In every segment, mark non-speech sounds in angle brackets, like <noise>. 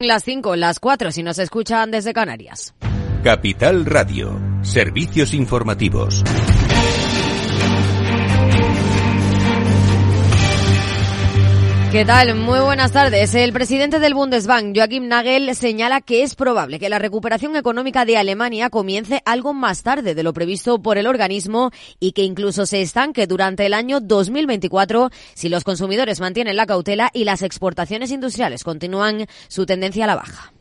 Las 5, las 4 si nos escuchan desde Canarias. Capital Radio, servicios informativos. ¿Qué tal? Muy buenas tardes. El presidente del Bundesbank, Joachim Nagel, señala que es probable que la recuperación económica de Alemania comience algo más tarde de lo previsto por el organismo y que incluso se estanque durante el año 2024 si los consumidores mantienen la cautela y las exportaciones industriales continúan su tendencia a la baja.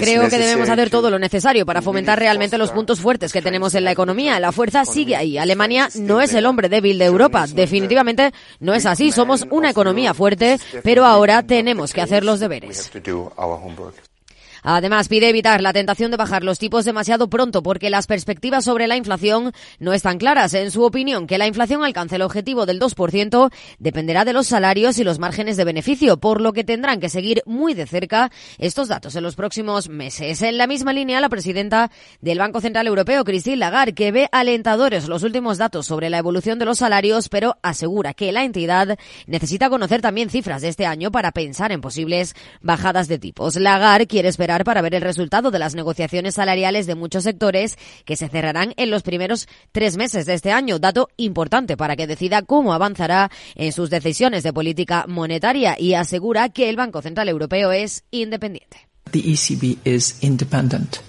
Creo que debemos hacer todo lo necesario para fomentar realmente los puntos fuertes que tenemos en la economía. La fuerza sigue ahí. Alemania no es el hombre débil de Europa. Definitivamente no es así. Somos una economía fuerte, pero ahora tenemos que hacer los deberes. Además, pide evitar la tentación de bajar los tipos demasiado pronto porque las perspectivas sobre la inflación no están claras. En su opinión, que la inflación alcance el objetivo del 2% dependerá de los salarios y los márgenes de beneficio, por lo que tendrán que seguir muy de cerca estos datos en los próximos meses. En la misma línea, la presidenta del Banco Central Europeo, Christine Lagarde, que ve alentadores los últimos datos sobre la evolución de los salarios, pero asegura que la entidad necesita conocer también cifras de este año para pensar en posibles bajadas de tipos. Lagarde quiere esperar para ver el resultado de las negociaciones salariales de muchos sectores que se cerrarán en los primeros tres meses de este año, dato importante para que decida cómo avanzará en sus decisiones de política monetaria y asegura que el Banco Central Europeo es independiente. The ECB is independent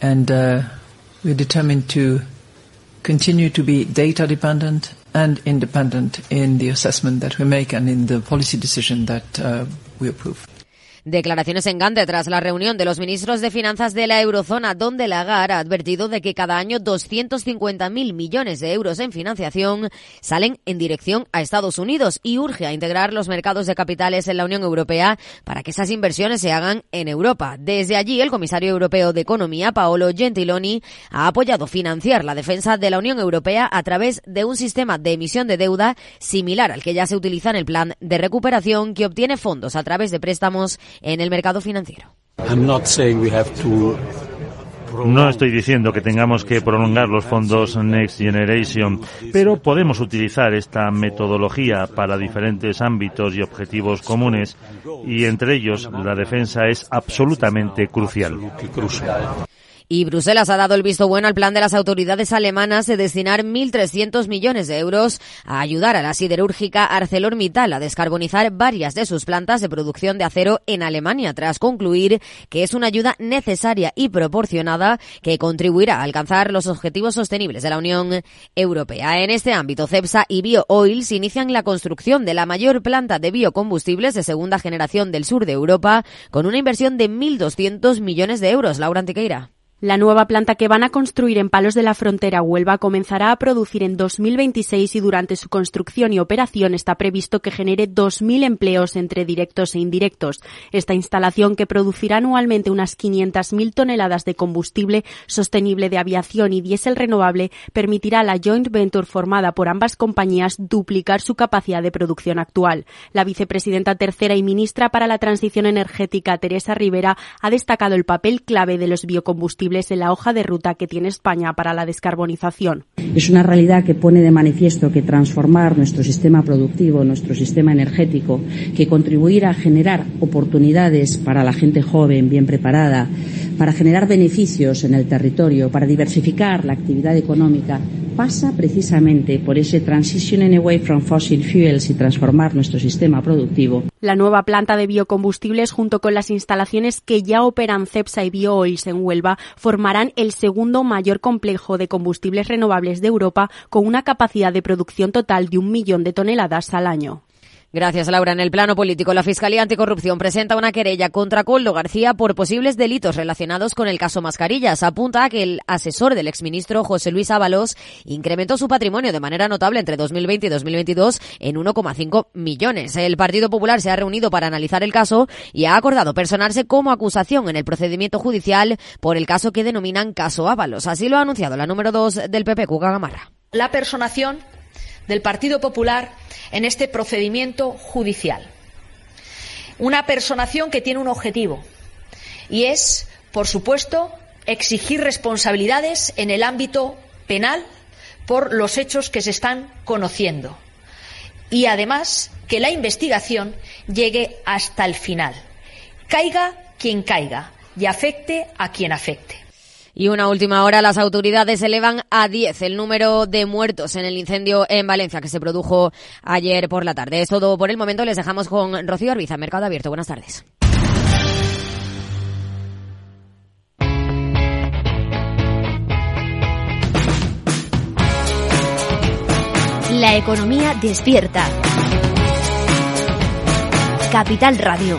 and uh, we're determined to continue to be data dependent and independent in the assessment that we make and in the. Declaraciones en Gante tras la reunión de los ministros de Finanzas de la Eurozona, donde Lagarde ha advertido de que cada año 250.000 millones de euros en financiación salen en dirección a Estados Unidos y urge a integrar los mercados de capitales en la Unión Europea para que esas inversiones se hagan en Europa. Desde allí, el comisario europeo de Economía, Paolo Gentiloni, ha apoyado financiar la defensa de la Unión Europea a través de un sistema de emisión de deuda similar al que ya se utiliza en el plan de recuperación que obtiene fondos a través de préstamos en el mercado financiero. No estoy diciendo que tengamos que prolongar los fondos Next Generation, pero podemos utilizar esta metodología para diferentes ámbitos y objetivos comunes y entre ellos la defensa es absolutamente crucial. Y Bruselas ha dado el visto bueno al plan de las autoridades alemanas de destinar 1.300 millones de euros a ayudar a la siderúrgica ArcelorMittal a descarbonizar varias de sus plantas de producción de acero en Alemania, tras concluir que es una ayuda necesaria y proporcionada que contribuirá a alcanzar los objetivos sostenibles de la Unión Europea. En este ámbito, CEPSA y BioOils inician la construcción de la mayor planta de biocombustibles de segunda generación del sur de Europa con una inversión de 1.200 millones de euros. Laura Antiqueira. La nueva planta que van a construir en Palos de la Frontera, Huelva, comenzará a producir en 2026 y durante su construcción y operación está previsto que genere 2.000 empleos entre directos e indirectos. Esta instalación, que producirá anualmente unas 500.000 toneladas de combustible sostenible de aviación y diésel renovable, permitirá a la joint venture formada por ambas compañías duplicar su capacidad de producción actual. La vicepresidenta tercera y ministra para la transición energética, Teresa Rivera, ha destacado el papel clave de los biocombustibles en la hoja de ruta que tiene España para la descarbonización. Es una realidad que pone de manifiesto que transformar nuestro sistema productivo, nuestro sistema energético, que contribuir a generar oportunidades para la gente joven, bien preparada, para generar beneficios en el territorio, para diversificar la actividad económica, pasa precisamente por ese transition away from fossil fuels y transformar nuestro sistema productivo. La nueva planta de biocombustibles, junto con las instalaciones que ya operan CEPSA y BioOils en Huelva, formarán el segundo mayor complejo de combustibles renovables de Europa, con una capacidad de producción total de un millón de toneladas al año. Gracias, Laura. En el plano político, la Fiscalía Anticorrupción presenta una querella contra Coldo García por posibles delitos relacionados con el caso Mascarillas. Apunta a que el asesor del exministro José Luis Ábalos incrementó su patrimonio de manera notable entre 2020 y 2022 en 1,5 millones. El Partido Popular se ha reunido para analizar el caso y ha acordado personarse como acusación en el procedimiento judicial por el caso que denominan caso Ábalos. Así lo ha anunciado la número 2 del PP, Cuca Gamarra. La personación del Partido Popular en este procedimiento judicial. Una personación que tiene un objetivo y es, por supuesto, exigir responsabilidades en el ámbito penal por los hechos que se están conociendo y además que la investigación llegue hasta el final. Caiga quien caiga y afecte a quien afecte. Y una última hora, las autoridades elevan a 10 el número de muertos en el incendio en Valencia que se produjo ayer por la tarde. Es todo por el momento. Les dejamos con Rocío Arbiza, Mercado Abierto. Buenas tardes. La economía despierta. Capital Radio.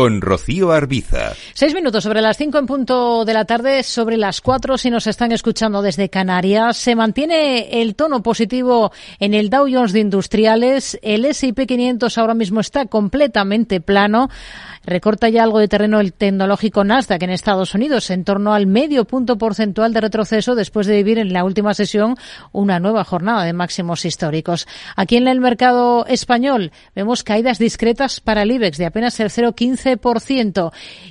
Con Rocío Arbiza. Seis minutos sobre las cinco en punto de la tarde, sobre las cuatro si nos están escuchando desde Canarias. Se mantiene el tono positivo en el Dow Jones de Industriales. El S&P 500 ahora mismo está completamente plano. Recorta ya algo de terreno el tecnológico Nasdaq en Estados Unidos, en torno al medio punto porcentual de retroceso después de vivir en la última sesión una nueva jornada de máximos históricos. Aquí en el mercado español vemos caídas discretas para el IBEX de apenas el 0,15%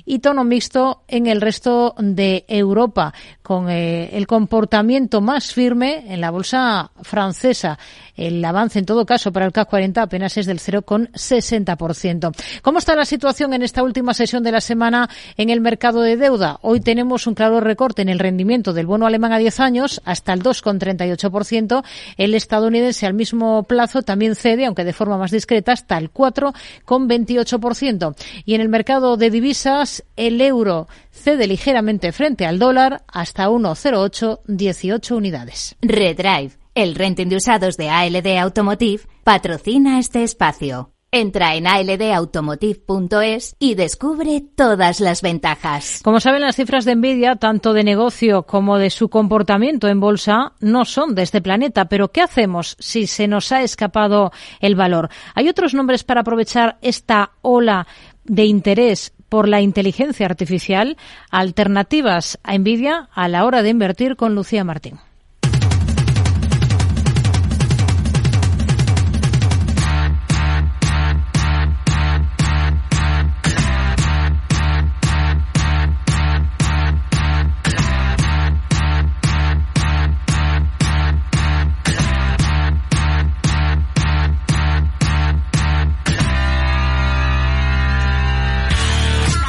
y tono mixto en el resto de Europa, con eh, el comportamiento más firme en la bolsa francesa. El avance, en todo caso, para el CAC 40 apenas es del 0,60%. ¿Cómo está la situación en esta última sesión de la semana en el mercado de deuda? Hoy tenemos un claro recorte en el rendimiento del bono alemán a 10 años hasta el 2,38%. El estadounidense al mismo plazo también cede, aunque de forma más discreta, hasta el 4,28%. Y en el mercado de divisas, el euro cede ligeramente frente al dólar hasta 1,0818 unidades. Redrive el renting de usados de ALD Automotive patrocina este espacio. Entra en aldautomotive.es y descubre todas las ventajas. Como saben, las cifras de Nvidia, tanto de negocio como de su comportamiento en bolsa, no son de este planeta. Pero ¿qué hacemos si se nos ha escapado el valor? ¿Hay otros nombres para aprovechar esta ola de interés por la inteligencia artificial? Alternativas a Nvidia a la hora de invertir con Lucía Martín.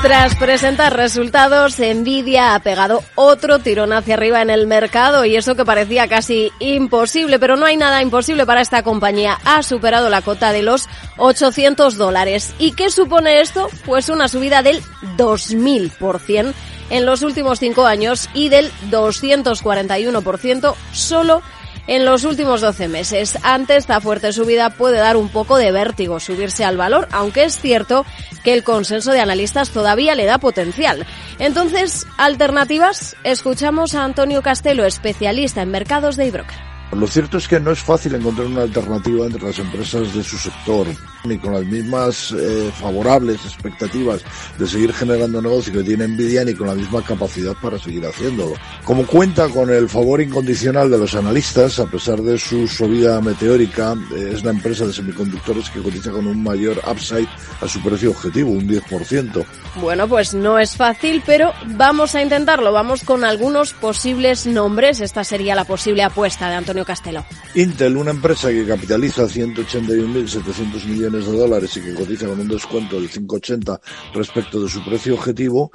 Tras presentar resultados, Nvidia ha pegado otro tirón hacia arriba en el mercado y eso que parecía casi imposible, pero no hay nada imposible para esta compañía. Ha superado la cota de los 800 dólares. ¿Y qué supone esto? Pues una subida del 2000% en los últimos cinco años y del 241% solo los últimos 12 meses. Ante esta fuerte subida puede dar un poco de vértigo subirse al valor, aunque es cierto que el consenso de analistas todavía le da potencial. Entonces, alternativas, escuchamos a Antonio Castelo, especialista en mercados de iBroker. Lo cierto es que no es fácil encontrar una alternativa entre las empresas de su sector, ni con las mismas eh, favorables expectativas de seguir generando negocio que tiene Nvidia, ni con la misma capacidad para seguir haciéndolo. Como cuenta con el favor incondicional de los analistas, a pesar de su subida meteórica, eh, es la empresa de semiconductores que cotiza con un mayor upside a su precio objetivo, un 10%. Bueno, pues no es fácil, pero vamos a intentarlo. Vamos con algunos posibles nombres. Esta sería la posible apuesta de Antonio Castelo. Intel, una empresa que capitaliza 181.700 millones de dólares y que cotiza con un descuento del 5,80 respecto de su precio objetivo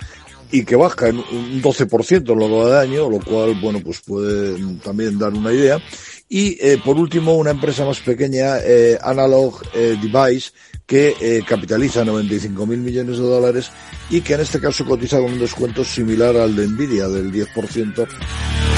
y que baja en un 12% en lo de año, lo cual, bueno, pues puede también dar una idea. Y eh, por último, una empresa más pequeña, eh, Analog eh, Device, que eh, capitaliza 95.000 millones de dólares y que en este caso cotiza con un descuento similar al de Nvidia del 10%.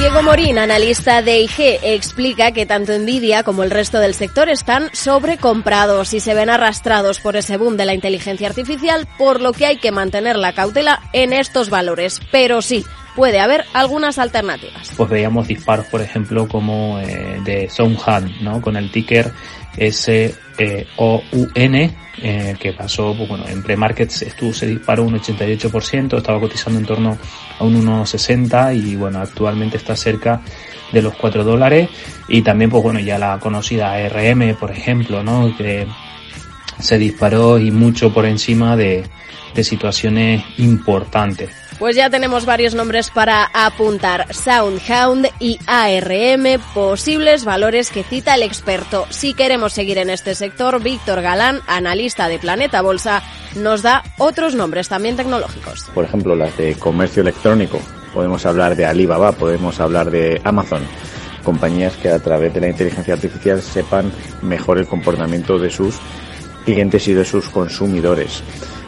Diego Morín, analista de IG, explica que tanto Nvidia como el resto del sector están sobrecomprados y se ven arrastrados por ese boom de la inteligencia artificial, por lo que hay que mantener la cautela en estos valores. Pero sí, puede haber algunas alternativas. Pues veíamos disparos, por ejemplo, como eh, de Soundhan, ¿no? Con el ticker S-O-U-N, eh, que pasó, pues bueno, en pre-markets estuvo, se disparó un 88%, estaba cotizando en torno a un 1,60 y bueno, actualmente está cerca de los 4 dólares y también pues bueno, ya la conocida ARM, por ejemplo, ¿no? Que se disparó y mucho por encima de, de situaciones importantes. Pues ya tenemos varios nombres para apuntar. Soundhound y ARM, posibles valores que cita el experto. Si queremos seguir en este sector, Víctor Galán, analista de Planeta Bolsa, nos da otros nombres también tecnológicos. Por ejemplo, las de comercio electrónico. Podemos hablar de Alibaba, podemos hablar de Amazon compañías que a través de la inteligencia artificial sepan mejor el comportamiento de sus clientes y de sus consumidores.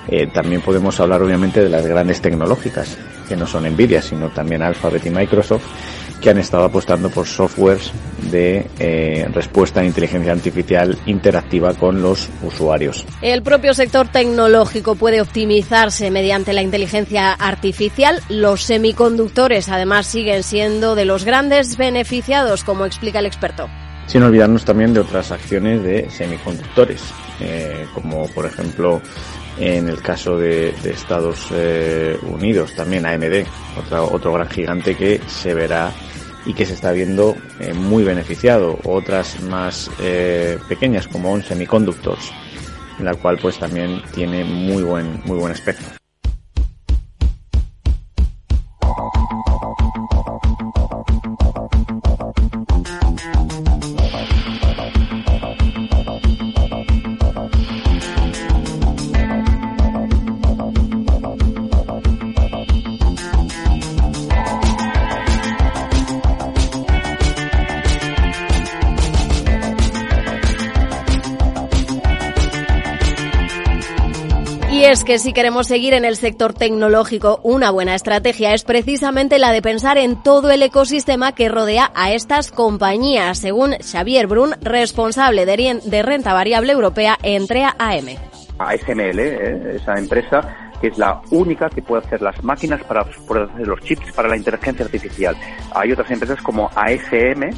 Eh, también podemos hablar obviamente de las grandes tecnológicas, que no son Nvidia, sino también Alphabet y Microsoft, que han estado apostando por softwares de eh, respuesta a inteligencia artificial interactiva con los usuarios. El propio sector tecnológico puede optimizarse mediante la inteligencia artificial. Los semiconductores además siguen siendo de los grandes beneficiados, como explica el experto. Sin olvidarnos también de otras acciones de semiconductores, eh, como por ejemplo en el caso de, Estados eh, Unidos, también AMD, otro, otro gran gigante que se verá y que se está viendo eh, muy beneficiado. Otras más eh, pequeñas como On Semiconductors, en la cual pues también tiene muy buen, muy buen aspecto. Que si queremos seguir en el sector tecnológico, una buena estrategia es precisamente la de pensar en todo el ecosistema que rodea a estas compañías, según Xavier Brun, responsable de renta variable europea entre AM. ASML, ¿eh? esa empresa es la única que puede hacer las máquinas para hacer los chips para la inteligencia artificial. Hay otras empresas como ASM,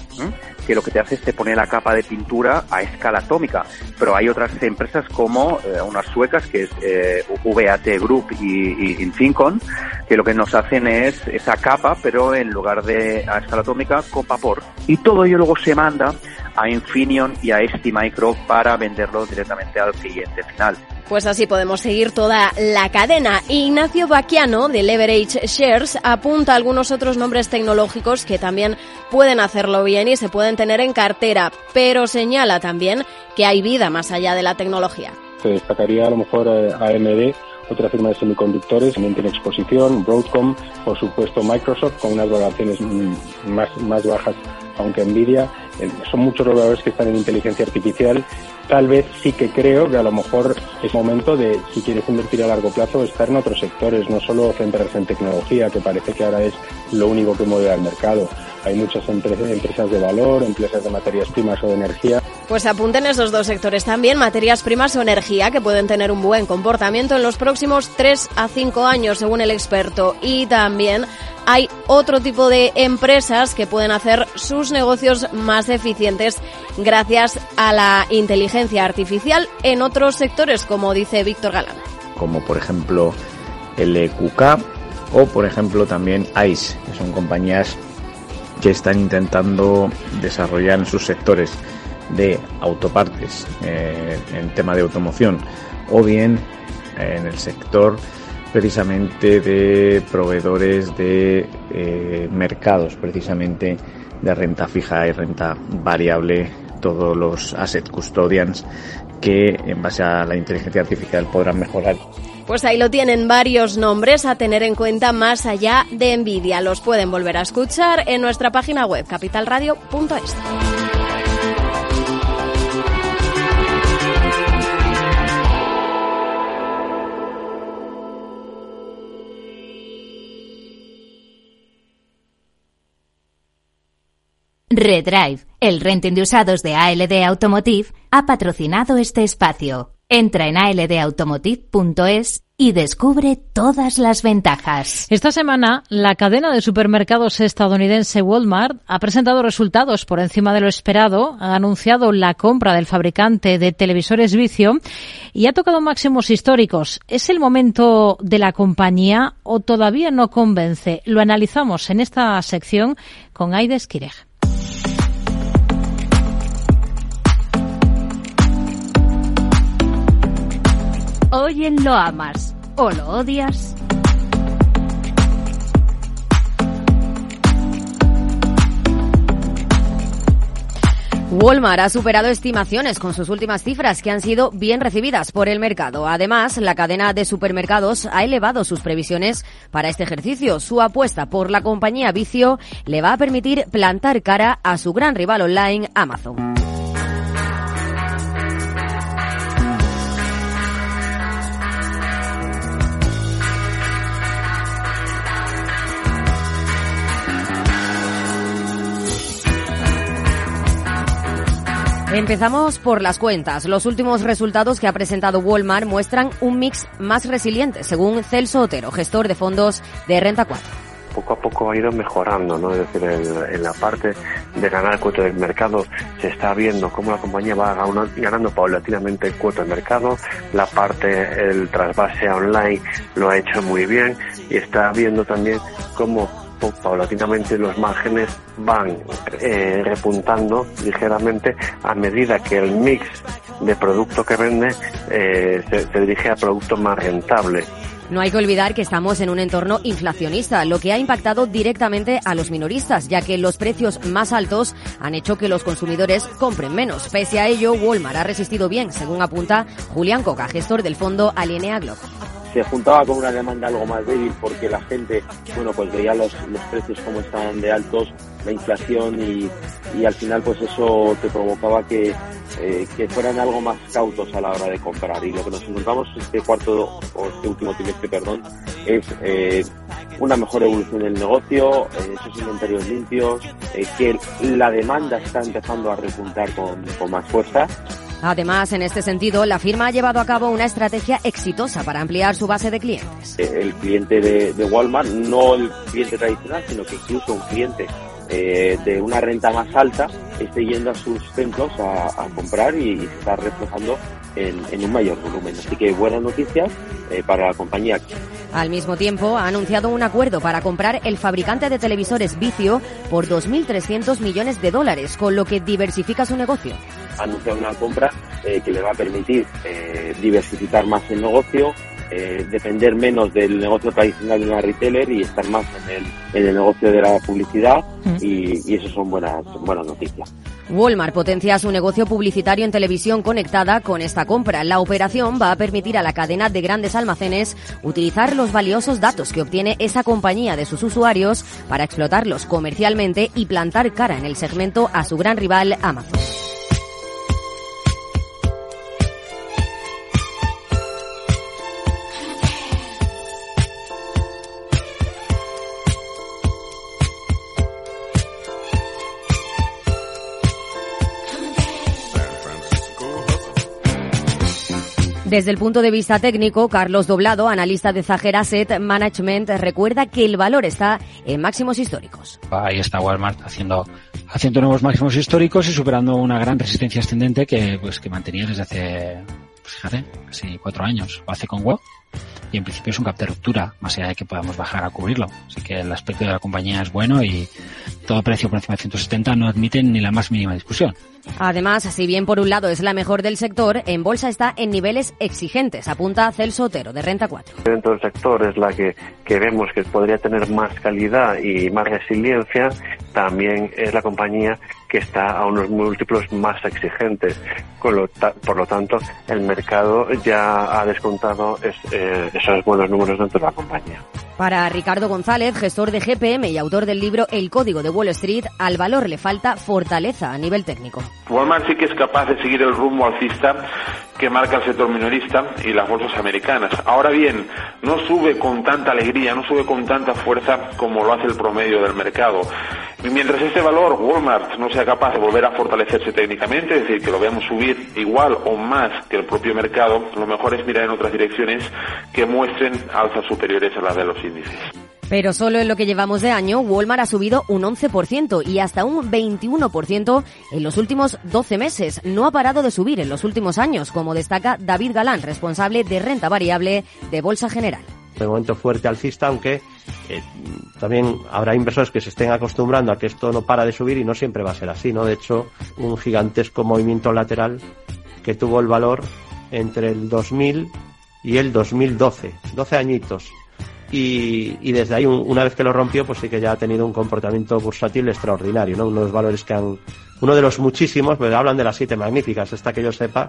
que lo que te hace es te pone la capa de pintura a escala atómica, pero hay otras empresas como eh, unas suecas que es eh, VAT Group y, y Infincon, que lo que nos hacen es esa capa, pero en lugar de a escala atómica, con vapor. Y todo ello luego se manda a Infineon y a STMicro para venderlo directamente al cliente final. Pues así podemos seguir toda la cadena. Ignacio Baquiano, de Leverage Shares, apunta algunos otros nombres tecnológicos que también pueden hacerlo bien y se pueden tener en cartera, pero señala también que hay vida más allá de la tecnología. Se destacaría a lo mejor eh, AMD, otra firma de semiconductores, también tiene exposición, Broadcom, por supuesto Microsoft, con unas valoraciones más, más bajas, aunque Nvidia. Eh, son muchos los valores que están en inteligencia artificial tal vez sí que creo que a lo mejor es momento de, si quieres invertir a largo plazo, estar en otros sectores, no solo centrarse en tecnología, que parece que ahora es lo único que mueve al mercado. Hay muchas empresas, empresas de valor, empresas de materias primas o de energía. Pues apunten esos dos sectores también, materias primas o energía, que pueden tener un buen comportamiento en los próximos 3 a 5 años, según el experto. Y también hay otro tipo de empresas que pueden hacer sus negocios más eficientes gracias a la inteligencia artificial en otros sectores, como dice Víctor Galán. Como por ejemplo el EQK o por ejemplo también ICE, que son compañías que están intentando desarrollar en sus sectores de autopartes eh, en tema de automoción o bien en el sector precisamente de proveedores de eh, mercados, precisamente de renta fija y renta variable, todos los asset custodians que en base a la inteligencia artificial podrán mejorar. Pues ahí lo tienen varios nombres a tener en cuenta más allá de Nvidia. Los pueden volver a escuchar en nuestra página web capitalradio.es. Redrive, el renting de usados de ALD Automotive, ha patrocinado este espacio. Entra en aldautomotive.es y descubre todas las ventajas. Esta semana, la cadena de supermercados estadounidense Walmart ha presentado resultados por encima de lo esperado, ha anunciado la compra del fabricante de televisores Vicio y ha tocado máximos históricos. ¿Es el momento de la compañía o todavía no convence? Lo analizamos en esta sección con Aide Esquirej. Hoy en Lo Amas o Lo Odias. Walmart ha superado estimaciones con sus últimas cifras que han sido bien recibidas por el mercado. Además, la cadena de supermercados ha elevado sus previsiones para este ejercicio. Su apuesta por la compañía Vicio le va a permitir plantar cara a su gran rival online, Amazon. Empezamos por las cuentas. Los últimos resultados que ha presentado Walmart muestran un mix más resiliente, según Celso Otero, gestor de fondos de Renta 4 poco a poco ha ido mejorando, ¿no? Es decir, en, la parte de ganar cuota del mercado se está viendo cómo la compañía va ganando paulatinamente cuota del mercado, la parte, el trasvase online lo ha hecho muy bien y está viendo también cómo paulatinamente los márgenes van eh, repuntando ligeramente a medida que el mix de producto que vende eh, se, dirige a producto más rentable. No hay que olvidar que estamos en un entorno inflacionista, lo que ha impactado directamente a los minoristas, ya que los precios más altos han hecho que los consumidores compren menos. Pese a ello, Walmart ha resistido bien, según apunta Julián Coca, gestor del fondo Alienea se juntaba con una demanda algo más débil porque la gente, bueno, pues veía los, los precios como estaban de altos, la inflación y, y al final pues eso te provocaba que, eh, que fueran algo más cautos a la hora de comprar. Y lo que nos encontramos este cuarto o este último trimestre, perdón, es eh, una mejor evolución del negocio, eh, esos inventarios limpios, que la demanda está empezando a repuntar con, con más fuerza Además, en este sentido, la firma ha llevado a cabo una estrategia exitosa para ampliar su base de clientes. El cliente de, Walmart, no el cliente tradicional, sino que incluso un cliente eh, de una renta más alta esté yendo a sus templos a, comprar y, se está reflejando en, un mayor volumen. Así que buenas noticias eh, para la compañía. Al mismo tiempo, ha anunciado un acuerdo para comprar el fabricante de televisores Vicio por 2.300 millones de dólares, con lo que diversifica su negocio anunciado una compra eh, que le va a permitir eh, diversificar más el negocio, eh, depender menos del negocio tradicional de una retailer y estar más en el, en el negocio de la publicidad mm. y, y eso son buenas, buenas noticias. Walmart potencia su negocio publicitario en televisión conectada con esta compra. La operación va a permitir a la cadena de grandes almacenes utilizar los valiosos datos que obtiene esa compañía de sus usuarios para explotarlos comercialmente y plantar cara en el segmento a su gran rival Amazon. Desde el punto de vista técnico, Carlos Doblado, analista de Zajera Asset Management, recuerda que el valor está en máximos históricos. Ahí está Walmart haciendo, haciendo nuevos máximos históricos y superando una gran resistencia ascendente que, pues, que mantenía desde hace, pues, fíjate, casi cuatro años. Lo hace con web y en principio es un cap de ruptura, más allá de que podamos bajar a cubrirlo. Así que el aspecto de la compañía es bueno y todo precio por encima de 170 no admite ni la más mínima discusión. Además, si bien por un lado es la mejor del sector, en bolsa está en niveles exigentes, apunta Celso Otero, de Renta 4. Dentro del sector es la que, que vemos que podría tener más calidad y más resiliencia, también es la compañía que está a unos múltiplos más exigentes. Con lo por lo tanto, el mercado ya ha descontado eh, esos buenos números dentro de la compañía. Para Ricardo González, gestor de GPM y autor del libro El Código de Wall Street, al valor le falta fortaleza a nivel técnico. Walmart sí que es capaz de seguir el rumbo alcista que marca el sector minorista y las bolsas americanas. Ahora bien, no sube con tanta alegría, no sube con tanta fuerza como lo hace el promedio del mercado. Mientras este valor, Walmart, no sea capaz de volver a fortalecerse técnicamente, es decir, que lo veamos subir igual o más que el propio mercado, lo mejor es mirar en otras direcciones que muestren alzas superiores a las de los índices. Pero solo en lo que llevamos de año, Walmart ha subido un 11% y hasta un 21% en los últimos 12 meses. No ha parado de subir en los últimos años, como destaca David Galán, responsable de renta variable de Bolsa General de momento fuerte alcista, aunque eh, también habrá inversores que se estén acostumbrando a que esto no para de subir y no siempre va a ser así, ¿no? De hecho, un gigantesco movimiento lateral que tuvo el valor entre el 2000 y el 2012, 12 añitos. Y, y desde ahí, una vez que lo rompió, pues sí que ya ha tenido un comportamiento bursátil extraordinario, ¿no? Unos valores que han, uno de los muchísimos, pues hablan de las siete magníficas, esta que yo sepa,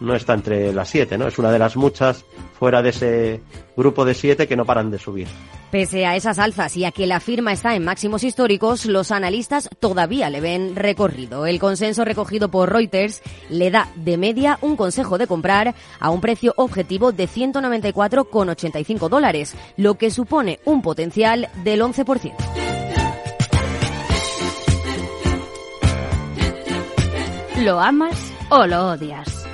no está entre las siete, ¿no? Es una de las muchas fuera de ese grupo de siete que no paran de subir. Pese a esas alzas y a que la firma está en máximos históricos, los analistas todavía le ven recorrido. El consenso recogido por Reuters le da de media un consejo de comprar a un precio objetivo de 194,85 dólares, lo que supone un potencial del 11%. ¿Lo amas o lo odias?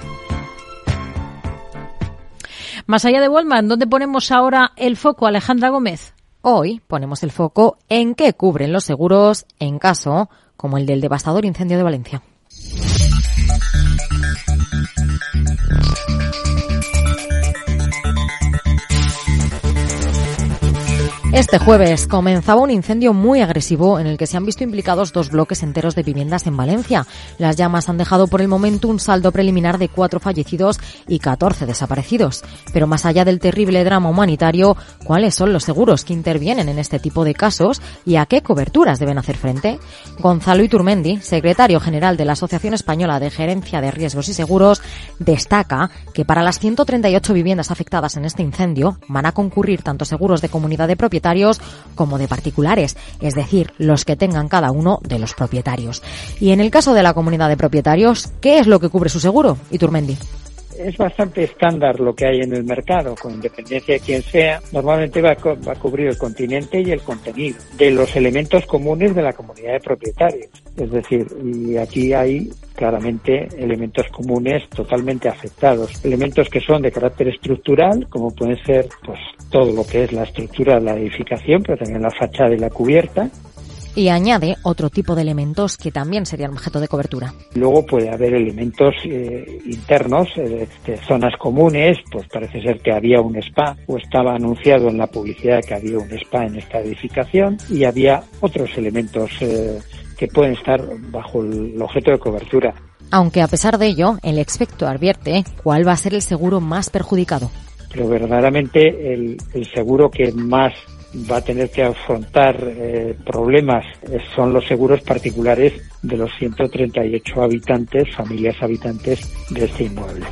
Más allá de Walmart, ¿dónde ponemos ahora el foco, Alejandra Gómez? Hoy ponemos el foco en qué cubren los seguros en caso como el del devastador incendio de Valencia. Este jueves comenzaba un incendio muy agresivo en el que se han visto implicados dos bloques enteros de viviendas en Valencia. Las llamas han dejado por el momento un saldo preliminar de cuatro fallecidos y 14 desaparecidos. Pero más allá del terrible drama humanitario, ¿cuáles son los seguros que intervienen en este tipo de casos y a qué coberturas deben hacer frente? Gonzalo Iturmendi, secretario general de la Asociación Española de Gerencia de Riesgos y Seguros, destaca que para las 138 viviendas afectadas en este incendio van a concurrir tanto seguros de comunidad de propietarios como de particulares, es decir, los que tengan cada uno de los propietarios. Y en el caso de la comunidad de propietarios, ¿qué es lo que cubre su seguro? Iturmendi es bastante estándar lo que hay en el mercado, con independencia de quién sea, normalmente va a, cubrir el continente y el contenido de los elementos comunes de la comunidad de propietarios. Es decir, y aquí hay claramente elementos comunes totalmente afectados. Elementos que son de carácter estructural, como pueden ser pues todo lo que es la estructura de la edificación, pero también la fachada y la cubierta, y añade otro tipo de elementos que también serían objeto de cobertura. Luego puede haber elementos eh, internos, eh, de zonas comunes, pues parece ser que había un spa o estaba anunciado en la publicidad que había un spa en esta edificación y había otros elementos eh, que pueden estar bajo el objeto de cobertura. Aunque a pesar de ello, el experto advierte cuál va a ser el seguro más perjudicado. Pero verdaderamente el, el seguro que más va a tener que afrontar eh, problemas son los seguros particulares de los 138 habitantes, familias habitantes de este inmueble.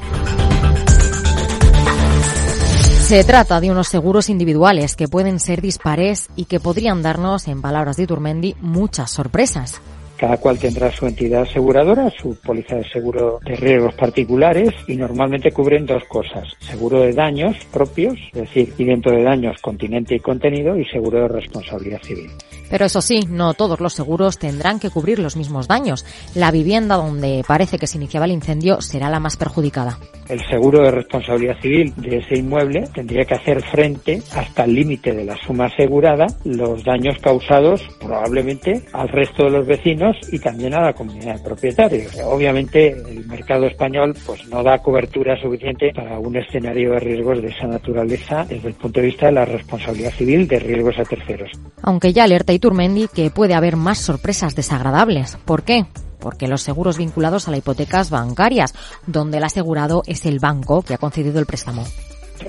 Se trata de unos seguros individuales que pueden ser dispares y que podrían darnos, en palabras de Turmendi, muchas sorpresas. Cada cual tendrá su entidad aseguradora, su póliza de seguro de riesgos particulares y normalmente cubren dos cosas. Seguro de daños propios, es decir, y dentro de daños continente y contenido y seguro de responsabilidad civil. Pero eso sí, no todos los seguros tendrán que cubrir los mismos daños. La vivienda donde parece que se iniciaba el incendio será la más perjudicada. El seguro de responsabilidad civil de ese inmueble tendría que hacer frente hasta el límite de la suma asegurada los daños causados probablemente al resto de los vecinos y también a la comunidad de propietarios. Obviamente el mercado español pues no da cobertura suficiente para un escenario de riesgos de esa naturaleza desde el punto de vista de la responsabilidad civil de riesgos a terceros. Aunque ya alerta Iturmendi que puede haber más sorpresas desagradables. ¿Por qué? porque los seguros vinculados a las hipotecas bancarias, donde el asegurado es el banco que ha concedido el préstamo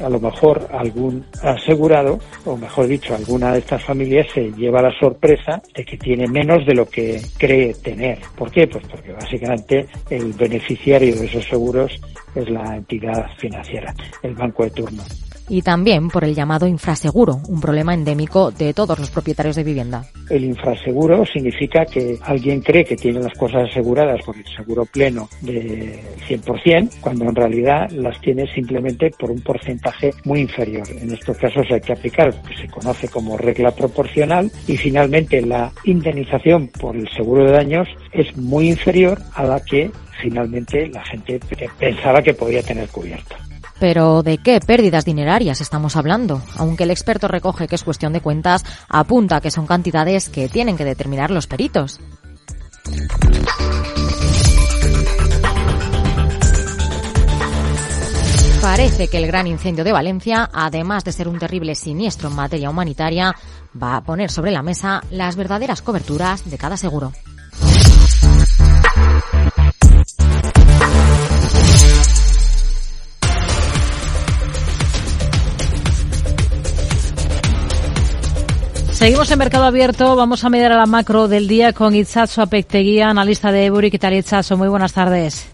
a lo mejor algún asegurado, o mejor dicho, alguna de estas familias se lleva la sorpresa de que tiene menos de lo que cree tener. ¿Por qué? Pues porque básicamente el beneficiario de esos seguros es la entidad financiera, el banco de turno y también por el llamado infraseguro, un problema endémico de todos los propietarios de vivienda. El infraseguro significa que alguien cree que tiene las cosas aseguradas por el seguro pleno de 100%, cuando en realidad las tiene simplemente por un porcentaje muy inferior. En estos casos hay que aplicar lo que se conoce como regla proporcional y finalmente la indemnización por el seguro de daños es muy inferior a la que finalmente la gente pensaba que podía tener cubierta. Pero ¿de qué pérdidas dinerarias estamos hablando? Aunque el experto recoge que es cuestión de cuentas, apunta que son cantidades que tienen que determinar los peritos. Parece que el gran incendio de Valencia, además de ser un terrible siniestro en materia humanitaria, va a poner sobre la mesa las verdaderas coberturas de cada seguro. Seguimos en Mercado Abierto. Vamos a mirar a la macro del día con Itzazo Apecteguía, analista de Ebury. ¿Qué tal, Itzazo? Muy buenas tardes.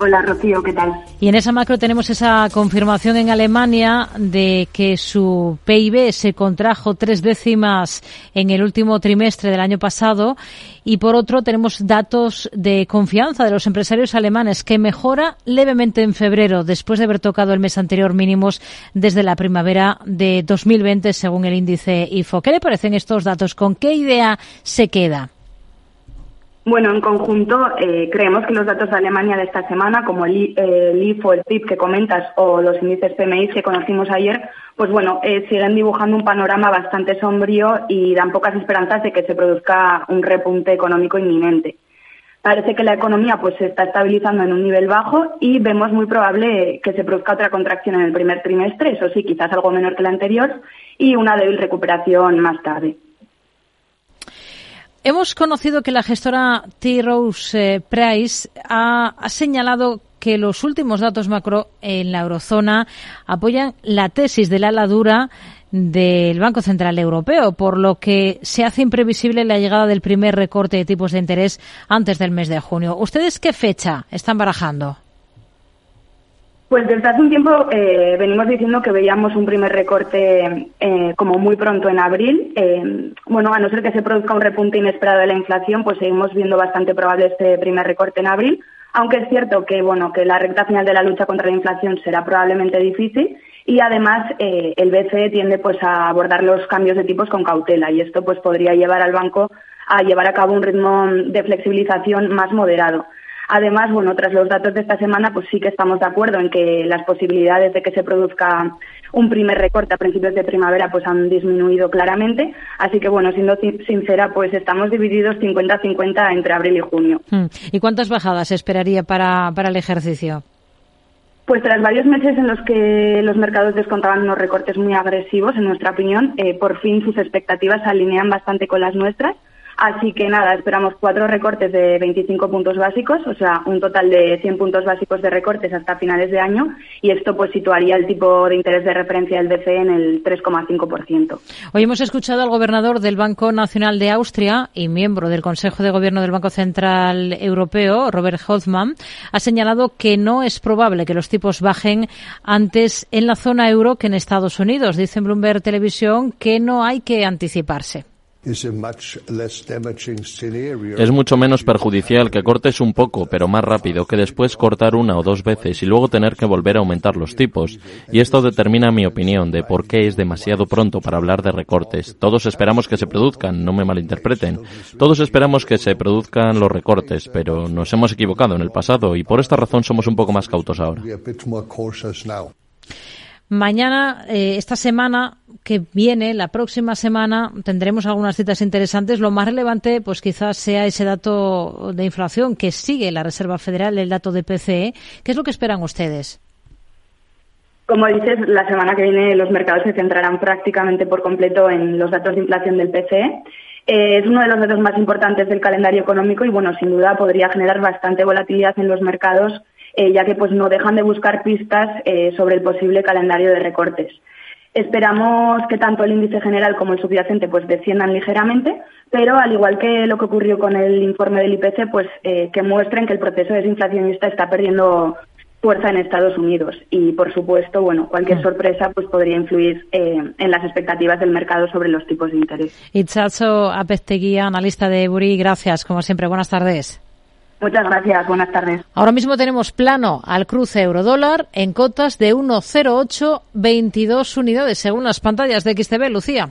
Hola, Rocío, ¿qué tal? Y en esa macro tenemos esa confirmación en Alemania de que su PIB se contrajo tres décimas en el último trimestre del año pasado. Y por otro, tenemos datos de confianza de los empresarios alemanes que mejora levemente en febrero, después de haber tocado el mes anterior mínimos desde la primavera de 2020, según el índice IFO. ¿Qué le parecen estos datos? ¿Con qué idea se queda? Bueno, en conjunto eh, creemos que los datos de Alemania de esta semana, como el, el IF o el PIB que comentas o los índices PMI que conocimos ayer, pues bueno, eh, siguen dibujando un panorama bastante sombrío y dan pocas esperanzas de que se produzca un repunte económico inminente. Parece que la economía pues se está estabilizando en un nivel bajo y vemos muy probable que se produzca otra contracción en el primer trimestre, eso sí, quizás algo menor que la anterior, y una débil recuperación más tarde. Hemos conocido que la gestora T. Rose eh, Price ha, señalado que los últimos datos macro en la eurozona apoyan la tesis de la ladura del Banco Central Europeo, por lo que se hace imprevisible la llegada del primer recorte de tipos de interés antes del mes de junio. ¿Ustedes qué fecha están barajando? Pues desde hace un tiempo eh, venimos diciendo que veíamos un primer recorte eh, como muy pronto en abril. Eh, bueno, a no ser que se produzca un repunte inesperado de la inflación, pues seguimos viendo bastante probable este primer recorte en abril. Aunque es cierto que bueno que la recta final de la lucha contra la inflación será probablemente difícil y además el BCE tiende pues a abordar los cambios de tipos con cautela y esto pues podría llevar al banco a llevar a cabo un ritmo de flexibilización más moderado. Además, bueno, tras los datos de esta semana, pues sí que estamos de acuerdo en que las posibilidades de que se produzca un primer recorte a principios de primavera pues han disminuido claramente. Así que, bueno, siendo sincera, pues estamos divididos 50-50 entre abril y junio. Hmm. ¿Y cuántas bajadas esperaría para, para el ejercicio? Pues tras varios meses en los que los mercados descontaban unos recortes muy agresivos, en nuestra opinión, eh, por fin sus expectativas se alinean bastante con las nuestras. Así que nada, esperamos cuatro recortes de 25 puntos básicos, o sea, un total de 100 puntos básicos de recortes hasta finales de año y esto pues situaría el tipo de interés de referencia del BCE en el 3,5%. Hoy hemos escuchado al gobernador del Banco Nacional de Austria y miembro del Consejo de Gobierno del Banco Central Europeo, Robert Hoffman, ha señalado que no es probable que los tipos bajen antes en la zona euro que en Estados Unidos. Dice en Bloomberg Televisión que no hay que anticiparse. Es mucho menos perjudicial que cortes un poco, pero más rápido, que después cortar una o dos veces y luego tener que volver a aumentar los tipos. Y esto determina mi opinión de por qué es demasiado pronto para hablar de recortes. Todos esperamos que se produzcan, no me malinterpreten. Todos esperamos que se produzcan los recortes, pero nos hemos equivocado en el pasado y por esta razón somos un poco más cautos ahora. Mañana, eh, esta semana que viene, la próxima semana, tendremos algunas citas interesantes. Lo más relevante, pues quizás sea ese dato de inflación que sigue la Reserva Federal, el dato de PCE. ¿Qué es lo que esperan ustedes? Como dices, la semana que viene los mercados se centrarán prácticamente por completo en los datos de inflación del PCE. Eh, es uno de los datos más importantes del calendario económico y, bueno, sin duda podría generar bastante volatilidad en los mercados eh, ya que pues no dejan de buscar pistas eh, sobre el posible calendario de recortes. Esperamos que tanto el índice general como el subyacente pues desciendan ligeramente, pero al igual que lo que ocurrió con el informe del IPC, pues eh, que muestren que el proceso desinflacionista está perdiendo fuerza en Estados Unidos y por supuesto bueno cualquier sorpresa pues podría influir eh, en las expectativas del mercado sobre los tipos de interés. Itzazo Apestegui, analista de Eburi, gracias como siempre, buenas tardes. Muchas gracias, buenas tardes. Ahora mismo tenemos plano al cruce euro-dólar en cotas de 1,0822 unidades según las pantallas de XTB, Lucía.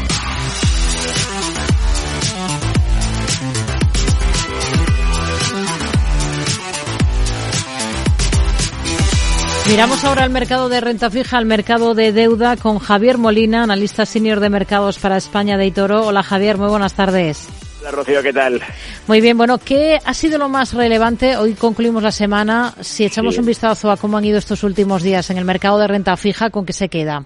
Miramos ahora al mercado de renta fija, al mercado de deuda con Javier Molina, analista senior de mercados para España de Itoro. Hola Javier, muy buenas tardes. Hola Rocío, ¿qué tal? Muy bien, bueno, ¿qué ha sido lo más relevante? Hoy concluimos la semana. Si echamos un vistazo a cómo han ido estos últimos días en el mercado de renta fija, ¿con qué se queda?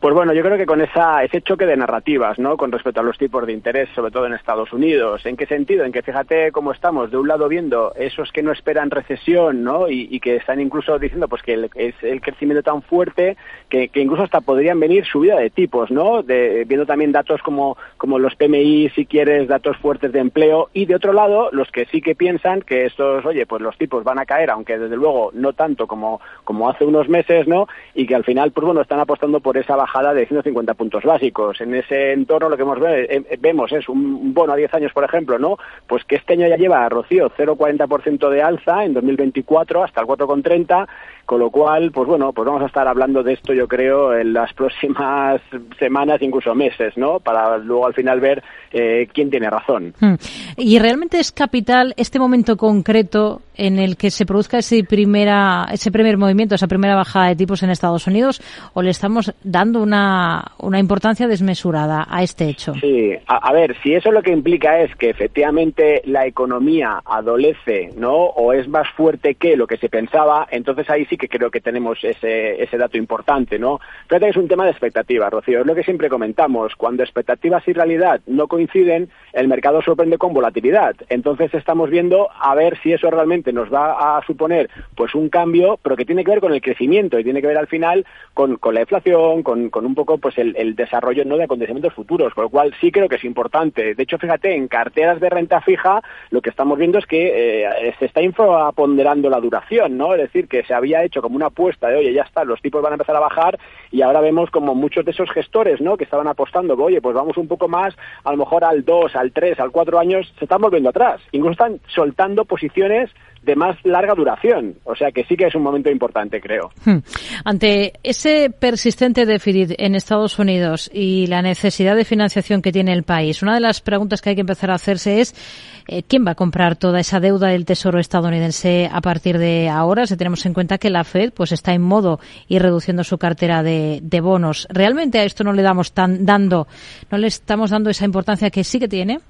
Pues bueno, yo creo que con esa, ese choque de narrativas, ¿no? Con respecto a los tipos de interés, sobre todo en Estados Unidos. ¿En qué sentido? En que fíjate cómo estamos, de un lado viendo esos que no esperan recesión, ¿no? Y, que están incluso diciendo pues que es el crecimiento tan fuerte que, incluso hasta podrían venir subida de tipos, ¿no? De, viendo también datos como, como los PMI, si quieres, datos fuertes de empleo. Y de otro lado, los que sí que piensan que estos, oye, pues los tipos van a caer, aunque desde luego no tanto como, como hace unos meses, ¿no? Y que al final, pues bueno, están apostando por esa baja de 150 puntos básicos. En ese entorno lo que hemos eh, vemos es un bono a 10 años, por ejemplo, ¿no? Pues que este año ya lleva, Rocío, 0,40% de alza en 2024 hasta el 4,30 con lo cual, pues bueno, pues vamos a estar hablando de esto, yo creo, en las <laughs> próximas semanas, incluso meses, ¿no? Para luego al final ver eh, quién tiene razón. Hmm. ¿Y realmente es capital este momento concreto en el que se produzca ese, primera, ese primer movimiento, esa primera bajada de tipos en Estados Unidos, o le estamos dando una, una importancia desmesurada a este hecho? Sí, a, ver, si eso lo que implica es que efectivamente la economía adolece, ¿no? O es más fuerte que lo que se pensaba, entonces ahí sí que creo que tenemos ese, ese dato importante, ¿no? Fíjate que es un tema de expectativas, Rocío, es lo que siempre comentamos, cuando expectativas y realidad no coinciden, el mercado sorprende con volatilidad, entonces estamos viendo a ver si eso realmente nos va a suponer pues un cambio, pero que tiene que ver con el crecimiento y tiene que ver al final con, con la inflación, con, con, un poco pues el, desarrollo no de acontecimientos futuros, con lo cual sí creo que es importante. De hecho, fíjate, en carteras de renta fija lo que estamos viendo es que eh, se está infraponderando la duración, ¿no? Es decir, que se había hecho como una apuesta de, oye, ya está, los tipos van a empezar a bajar y ahora vemos como muchos de esos gestores, ¿no? Que estaban apostando, oye, pues vamos un poco más, a lo mejor al 2, al 3, al 4 años, se están volviendo atrás. Incluso están soltando posiciones de más larga duración. O sea que sí que es un momento importante, creo. Hmm. Ante ese persistente déficit en Estados Unidos y la necesidad de financiación que tiene el país, una de las preguntas que hay que empezar a hacerse es eh, quién va a comprar toda esa deuda del Tesoro estadounidense a partir de ahora. Si tenemos en cuenta que la Fed pues está en modo y reduciendo su cartera de, de bonos. ¿Realmente a esto no le damos tan dando, no le estamos dando esa importancia que sí que tiene?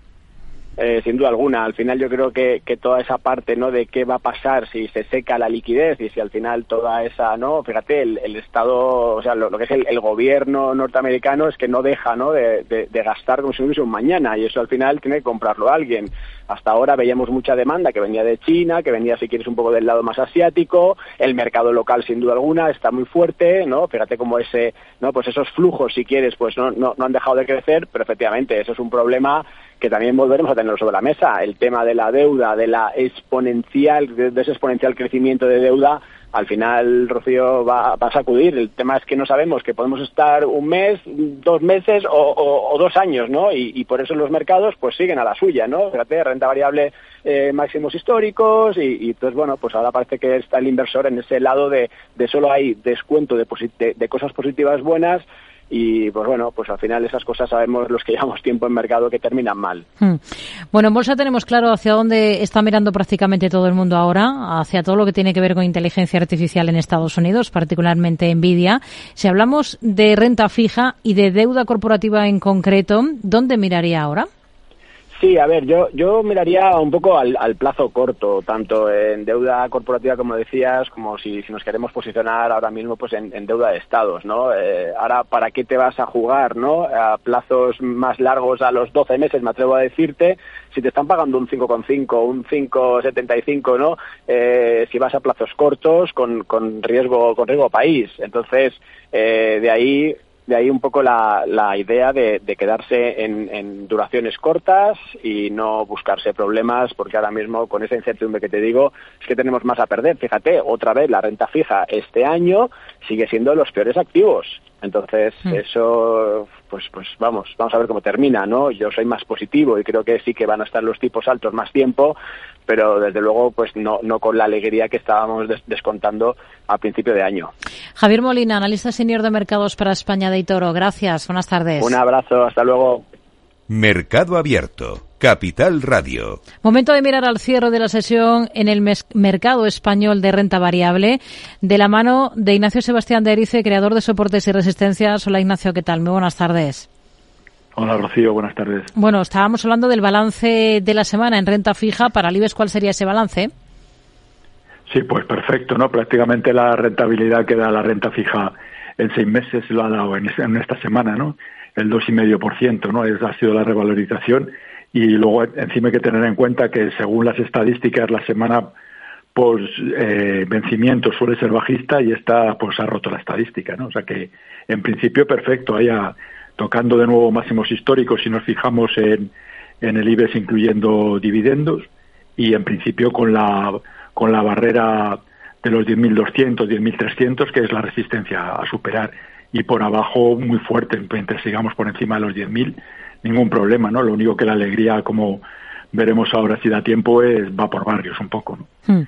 Eh, sin duda alguna. Al final yo creo que, que, toda esa parte, ¿no? De qué va a pasar si se seca la liquidez y si al final toda esa, ¿no? Fíjate, el, el Estado, o sea, lo, que es el, gobierno norteamericano es que no deja, ¿no? De, de, gastar como si un mañana y eso al final tiene que comprarlo alguien. Hasta ahora veíamos mucha demanda que venía de China, que venía, si quieres, un poco del lado más asiático. El mercado local, sin duda alguna, está muy fuerte, ¿no? Fíjate cómo ese, ¿no? Pues esos flujos, si quieres, pues no, no, no han dejado de crecer, pero efectivamente eso es un problema que también volveremos a tenerlo sobre la mesa. El tema de la deuda, de la exponencial, de ese exponencial crecimiento de deuda, al final, Rocío, va, a sacudir. El tema es que no sabemos que podemos estar un mes, dos meses o, dos años, ¿no? Y, por eso los mercados pues siguen a la suya, ¿no? Fíjate, renta variable eh, máximos históricos y, entonces, bueno, pues ahora parece que está el inversor en ese lado de, de solo hay descuento de, de cosas positivas buenas y pues bueno, pues al final esas cosas sabemos los que <laughs> llevamos tiempo en mercado que terminan mal. Hmm. Bueno, en bolsa tenemos claro hacia dónde está mirando prácticamente todo el mundo ahora, hacia todo lo que tiene que ver con inteligencia artificial en Estados Unidos, particularmente Nvidia. Si hablamos de renta fija y de deuda corporativa en concreto, ¿dónde miraría ahora? Sí, a ver, yo, yo miraría un poco al, plazo corto, tanto en deuda corporativa, como decías, como si, si nos queremos posicionar ahora mismo pues en, deuda de estados, ¿no? Eh, ahora, ¿para qué te vas a jugar, no? A plazos más largos, a los 12 meses, me atrevo a decirte, si te están pagando un 5,5, un 5,75, ¿no? Eh, si vas a plazos cortos con, con riesgo con riesgo país. Entonces, eh, de ahí de ahí un poco la, la idea de, quedarse en, duraciones cortas y no buscarse problemas, porque ahora mismo con esa incertidumbre que te digo, es que tenemos más a perder. Fíjate, otra vez la renta fija este año sigue siendo los peores activos. Entonces, hmm. eso, pues, pues vamos, vamos a ver cómo termina, ¿no? Yo soy más positivo y creo que sí que van a estar los tipos altos más tiempo, pero desde luego pues no, no con la alegría que estábamos descontando a principio de año. Javier Molina, analista senior de mercados para España de Toro. Gracias, buenas tardes. Un abrazo, hasta luego. Mercado Abierto, Capital Radio. Momento de mirar al cierre de la sesión en el mercado español de renta variable, de la mano de Ignacio Sebastián de Erice, creador de soportes y resistencias. Hola Ignacio, ¿qué tal? Muy buenas tardes. Hola Rocío, buenas tardes. Bueno, estábamos hablando del balance de la semana en renta fija. Para Libes, ¿cuál sería ese balance? Sí, pues perfecto, ¿no? Prácticamente la rentabilidad que da la renta fija en seis meses lo ha dado en, esta semana, ¿no? El 2,5%, ¿no? Es, ha sido la revalorización y luego encima hay que tener en cuenta que según las estadísticas la semana por eh, vencimiento suele ser bajista y esta pues ha roto la estadística, ¿no? O sea que en principio perfecto, haya tocando de nuevo máximos históricos si nos fijamos en, en el IBEX incluyendo dividendos y en principio con la, con la barrera de los 10.200, 10.300 que es la resistencia a superar y por abajo muy fuerte, mientras sigamos por encima de los 10.000 ningún problema, ¿no? Lo único que la alegría como veremos ahora si da tiempo es va por barrios un poco, ¿no? Hmm.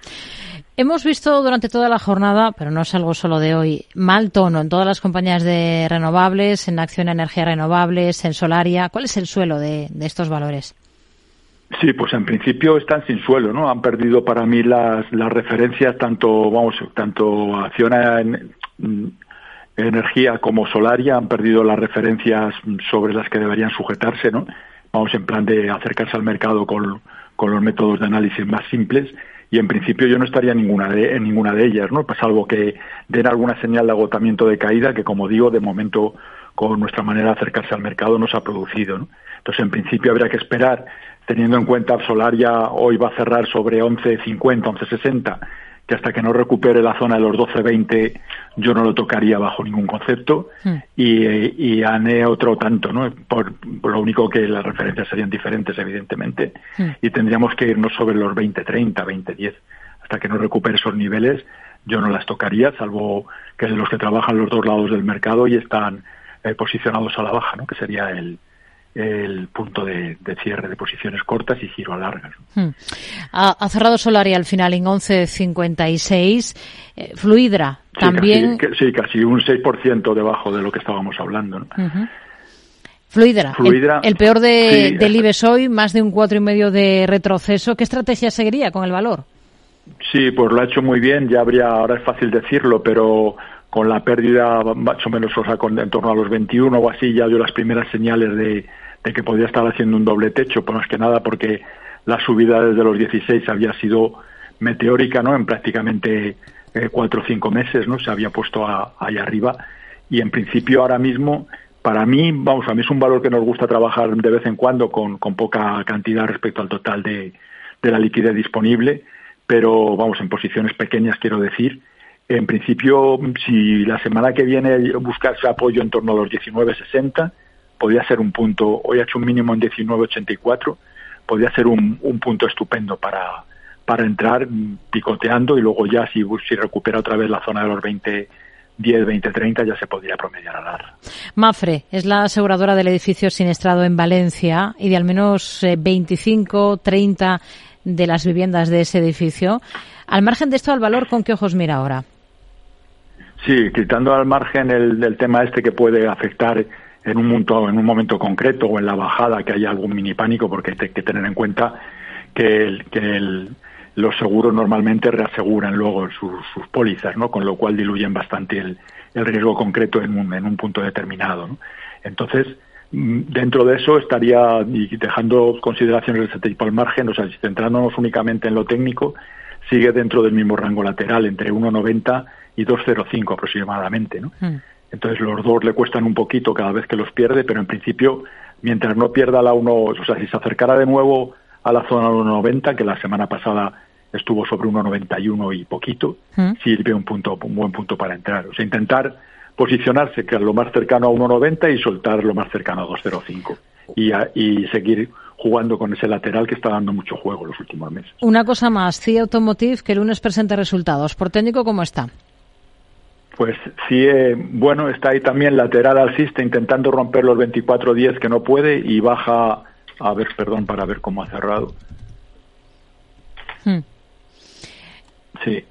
Hemos visto durante toda la jornada, pero no es algo solo de hoy, mal tono en todas las compañías de renovables, en Acción Energía Renovables, en Solaria. ¿Cuál es el suelo de, estos valores? Sí, pues en principio están sin suelo, ¿no? Han perdido para mí las, las referencias tanto, vamos, tanto Acción a Energía como Solaria han perdido las referencias sobre las que deberían sujetarse, ¿no? Vamos en plan de acercarse al mercado con, con los métodos de análisis más simples y en principio yo no estaría en ninguna de, ninguna de ellas, ¿no? Pues salvo que den alguna señal de agotamiento de caída que, como digo, de momento con nuestra manera de acercarse al mercado no se ha producido, ¿no? Entonces, en principio habría que esperar, teniendo en cuenta Solaria hoy va a cerrar sobre 11.50, 11.60 que hasta que no recupere la zona de los 12-20 yo no lo tocaría bajo ningún concepto hmm. y, y ANE otro tanto, ¿no? Por, lo único que las referencias serían diferentes, evidentemente, hmm. y tendríamos que irnos sobre los 20-30, 20-10. Hasta que no recupere esos niveles yo no las tocaría, salvo que los que trabajan los dos lados del mercado y están eh, posicionados a la baja, ¿no? Que sería el, el punto de, cierre de posiciones cortas y giro a largas. Hmm. Ha, cerrado Solari al final en 11.56. Eh, Fluidra también. sí, casi un 6% debajo de lo que estábamos hablando. Fluidra, el, peor de, del IBEX hoy, más de un cuatro y medio de retroceso. ¿Qué estrategia seguiría con el valor? Sí, pues lo ha hecho muy bien. Ya habría, ahora es fácil decirlo, pero con la pérdida más o menos, o sea, con, en torno a los 21 o así, ya dio las primeras señales de, que podía estar haciendo un doble techo, pues más que nada porque la subida desde los 16 había sido meteórica, ¿no? En prácticamente eh, cuatro o cinco meses, ¿no? Se había puesto ahí arriba y en principio ahora mismo, para mí, vamos, a mí es un valor que nos gusta trabajar de vez en cuando con, con poca cantidad respecto al total de, de la liquidez disponible, pero vamos, en posiciones pequeñas quiero decir, en principio, si la semana que viene buscase apoyo en torno a los 19.60, podría ser un punto, hoy ha hecho un mínimo en 19.84, podría ser un, un punto estupendo para, para entrar picoteando y luego ya si, si recupera otra vez la zona de los 20 10, 20, 30 ya se podría promediar a dar. Mafre es la aseguradora del edificio siniestrado en Valencia y de al menos 25, eh, 30 de las viviendas de ese edificio. Al margen de esto, ¿al valor con qué ojos mira ahora? Sí, quitando al margen el, tema este que puede afectar en un, momento, en un momento concreto o en la bajada que haya algún mini pánico, porque hay que tener en cuenta que, el, el, los seguros normalmente reaseguran luego sus, pólizas, ¿no? Con lo cual diluyen bastante el, riesgo concreto en un, en un punto determinado, Entonces, mm, dentro de eso estaría, y dejando consideraciones de ese tipo al margen, o sea, centrándonos únicamente en lo técnico, sigue dentro del mismo rango lateral, entre 1,90 y 2,05 aproximadamente, ¿no? Hmm. Entonces los dos le cuestan un poquito cada vez que los pierde, pero en principio, mientras no pierda la 1, o sea, si se acercara de nuevo a la zona 1,90, que la semana pasada estuvo sobre 1,91 y poquito, ¿Mm? sirve un punto, un buen punto para entrar. O sea, intentar posicionarse que lo más cercano a 1,90 y soltar lo más cercano a 2,05 y, y seguir jugando con ese lateral que está dando mucho juego los últimos meses. Una cosa más, CIE Automotive que el lunes presenta resultados. ¿Por técnico cómo está? Pues CIE, bueno, está ahí también lateral alcista intentando romper los 24.10 que no puede y baja a ver, perdón, para ver cómo ha cerrado. Hmm. Sí.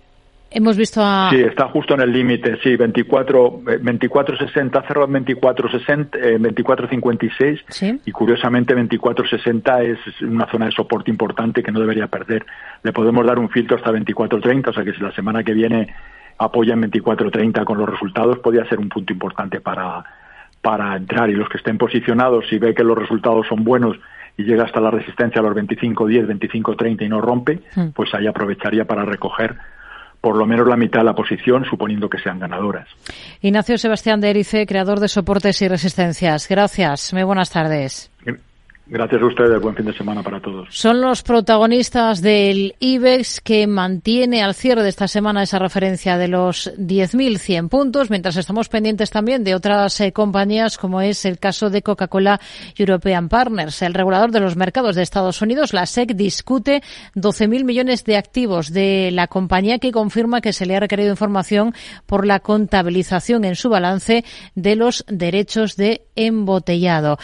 Hemos visto a... Sí, está justo en el límite, sí, 24, 24.60, cerrado en 24.60, eh, 24.56 ¿Sí? y curiosamente 24.60 es una zona de soporte importante que no debería perder. Le podemos dar un filtro hasta 24.30, o sea que si la semana que viene apoya en 24.30 con los resultados, podría ser un punto importante para, para entrar y los que estén posicionados, si ve que los resultados son buenos y llega hasta la resistencia a los 25, 10, 25, 30 y no rompe, hmm. pues ahí aprovecharía para recoger por lo menos la mitad de la posición, suponiendo que sean ganadoras. Ignacio Sebastián de Erice, creador de Soportes y Resistencias. Gracias. Muy buenas tardes. Gracias a ustedes. Buen fin de semana para todos. Son los protagonistas del IBEX que mantiene al cierre de esta semana esa referencia de los 10.100 puntos, mientras estamos pendientes también de otras eh, compañías, como es el caso de Coca-Cola European Partners. El regulador de los mercados de Estados Unidos, la SEC, discute 12.000 millones de activos de la compañía que confirma que se le ha requerido información por la contabilización en su balance de los derechos de embotellado.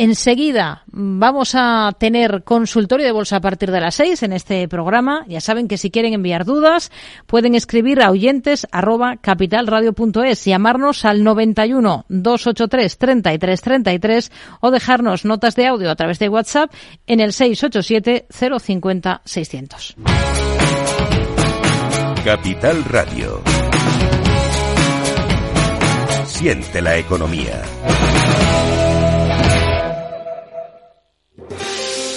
Enseguida vamos a tener consultorio de bolsa a partir de las seis en este programa. Ya saben que si quieren enviar dudas pueden escribir a oyentes arroba capitalradio.es, llamarnos al 91 283 33 33 o dejarnos notas de audio a través de WhatsApp en el 687 050 600. Capital Radio. Siente la economía.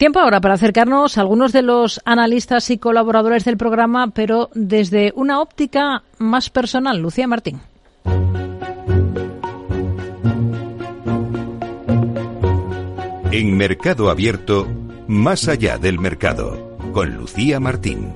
Tiempo ahora para acercarnos a algunos de los analistas y colaboradores del programa, pero desde una óptica más personal. Lucía Martín. En Mercado Abierto, más allá del mercado, con Lucía Martín.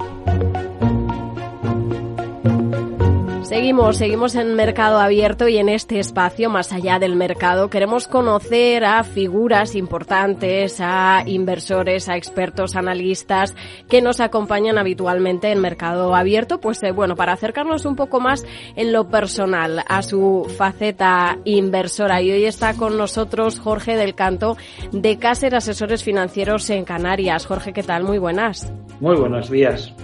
Seguimos, seguimos en Mercado Abierto y en este espacio, más allá del mercado, queremos conocer a figuras importantes, a inversores, a expertos, analistas que nos acompañan habitualmente en Mercado Abierto, pues eh, bueno, para acercarnos un poco más en lo personal a su faceta inversora. Y hoy está con nosotros Jorge del Canto de Cácer Asesores Financieros en Canarias. Jorge, ¿qué tal? Muy buenas. Muy buenos días.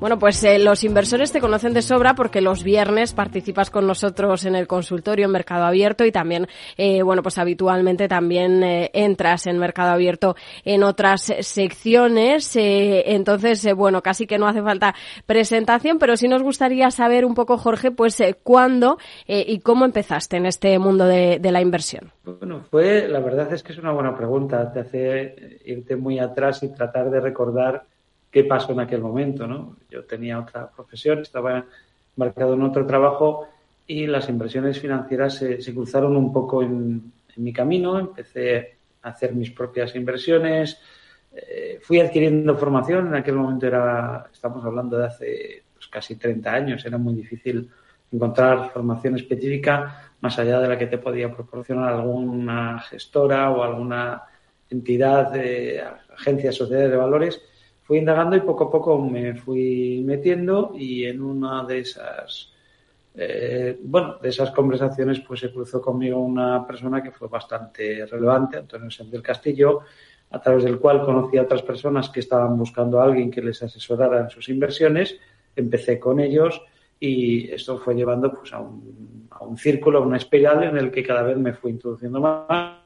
Bueno, pues eh, los inversores te conocen de sobra porque los viernes participas con nosotros en el consultorio en Mercado Abierto y también, eh, bueno, pues habitualmente también eh, entras en Mercado Abierto en otras secciones. entonces, bueno, casi que no hace falta presentación, pero sí nos gustaría saber un poco, Jorge, pues cuándo y cómo empezaste en este mundo de, de la inversión. Bueno, fue, la verdad es que es una buena pregunta. Te hace irte muy atrás y tratar de recordar qué pasó en aquel momento, ¿no? Yo tenía otra profesión, estaba embarcado en otro trabajo y las inversiones financieras se, cruzaron un poco en, mi camino. Empecé a hacer mis propias inversiones, eh, fui adquiriendo formación. En aquel momento era, estamos hablando de hace pues, casi 30 años, era muy difícil encontrar formación específica más allá de la que te podía proporcionar alguna gestora o alguna entidad, de agencia, sociedad de valores. Fui indagando y poco a poco me fui metiendo y en una de esas eh, bueno, de esas conversaciones pues se cruzó conmigo una persona que fue bastante relevante, Antonio Sánchez del Castillo, a través del cual conocí a otras personas que estaban buscando a alguien que les asesorara en sus inversiones. Empecé con ellos y esto fue llevando pues a un, a un círculo, a una espiral en el que cada vez me fui introduciendo más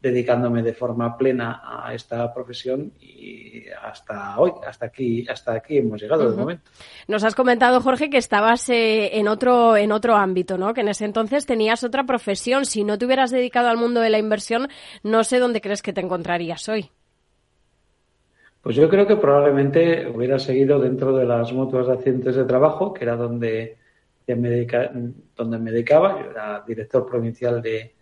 dedicándome de forma plena a esta profesión y hasta hoy, hasta aquí, hasta aquí hemos llegado de momento. Nos has comentado, Jorge, que estabas eh, en otro en otro ámbito, ¿no? Que en ese entonces tenías otra profesión. Si no te hubieras dedicado al mundo de la inversión, no sé dónde crees que te encontrarías hoy. Pues yo creo que probablemente hubiera seguido dentro de las mutuas de accidentes de trabajo, que era donde, me, donde me dedicaba. Yo era director provincial de,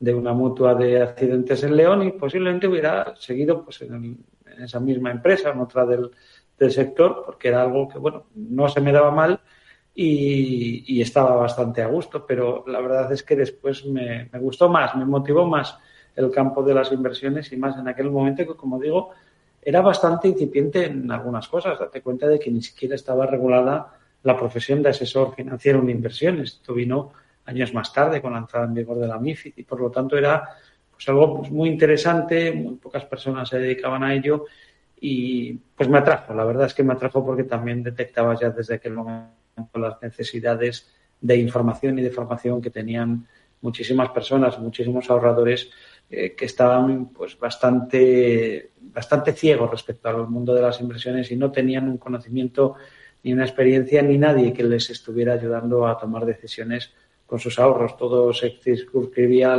de una mutua de accidentes en León y posiblemente hubiera seguido pues en, esa misma empresa, en otra del, sector, porque era algo que, bueno, no se me daba mal y, estaba bastante a gusto, pero la verdad es que después me, gustó más, me motivó más el campo de las inversiones y más en aquel momento que, como digo, era bastante incipiente en algunas cosas. Date cuenta de que ni siquiera estaba regulada la profesión de asesor financiero en inversiones. Esto vino años más tarde con la entrada en vigor de la MIFID y por lo tanto era pues algo pues, muy interesante, muy pocas personas se dedicaban a ello y pues me atrajo, la verdad es que me atrajo porque también detectaba ya desde aquel momento las necesidades de información y de formación que tenían muchísimas personas, muchísimos ahorradores eh, que estaban pues bastante bastante ciegos respecto al mundo de las inversiones y no tenían un conocimiento ni una experiencia ni nadie que les estuviera ayudando a tomar decisiones con sus ahorros, todo se circunscribía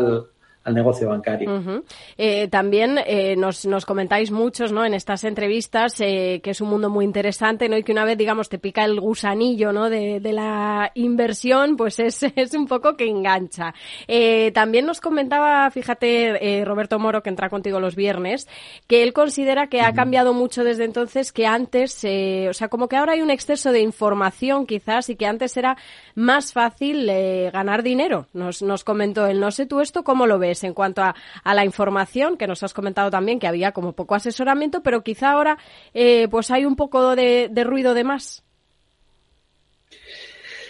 al negocio bancario. Eh, también eh, nos, nos, comentáis muchos ¿no? en estas entrevistas eh, que es un mundo muy interesante ¿no? y que una vez, digamos, te pica el gusanillo ¿no? de, de la inversión, pues es, <laughs> es, un poco que engancha. también nos comentaba, fíjate, Roberto Moro, que entra contigo los viernes, que él considera que ha cambiado mucho desde entonces, que antes, o sea, como que ahora hay un exceso de información quizás y que antes era más fácil ganar dinero. Nos, nos comentó él, no sé tú esto, ¿cómo lo ves? En cuanto a, la información, que nos has comentado también que había como poco asesoramiento, pero quizá ahora eh, pues hay un poco de, ruido de más.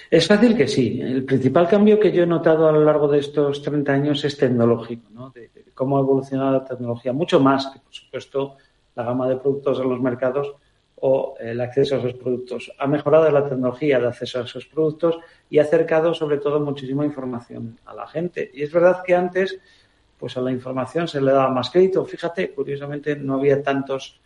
Es fácil que sí. El principal cambio que yo he notado a lo largo de estos 30 años es tecnológico, ¿no? de, cómo ha evolucionado la tecnología, mucho más que, por supuesto, la gama de productos en los mercados o el acceso a esos productos. Ha mejorado la tecnología de acceso a esos productos y ha acercado, sobre todo, muchísima información a la gente. Y es verdad que antes pues a la información se le daba más crédito. Fíjate, curiosamente no había tantos,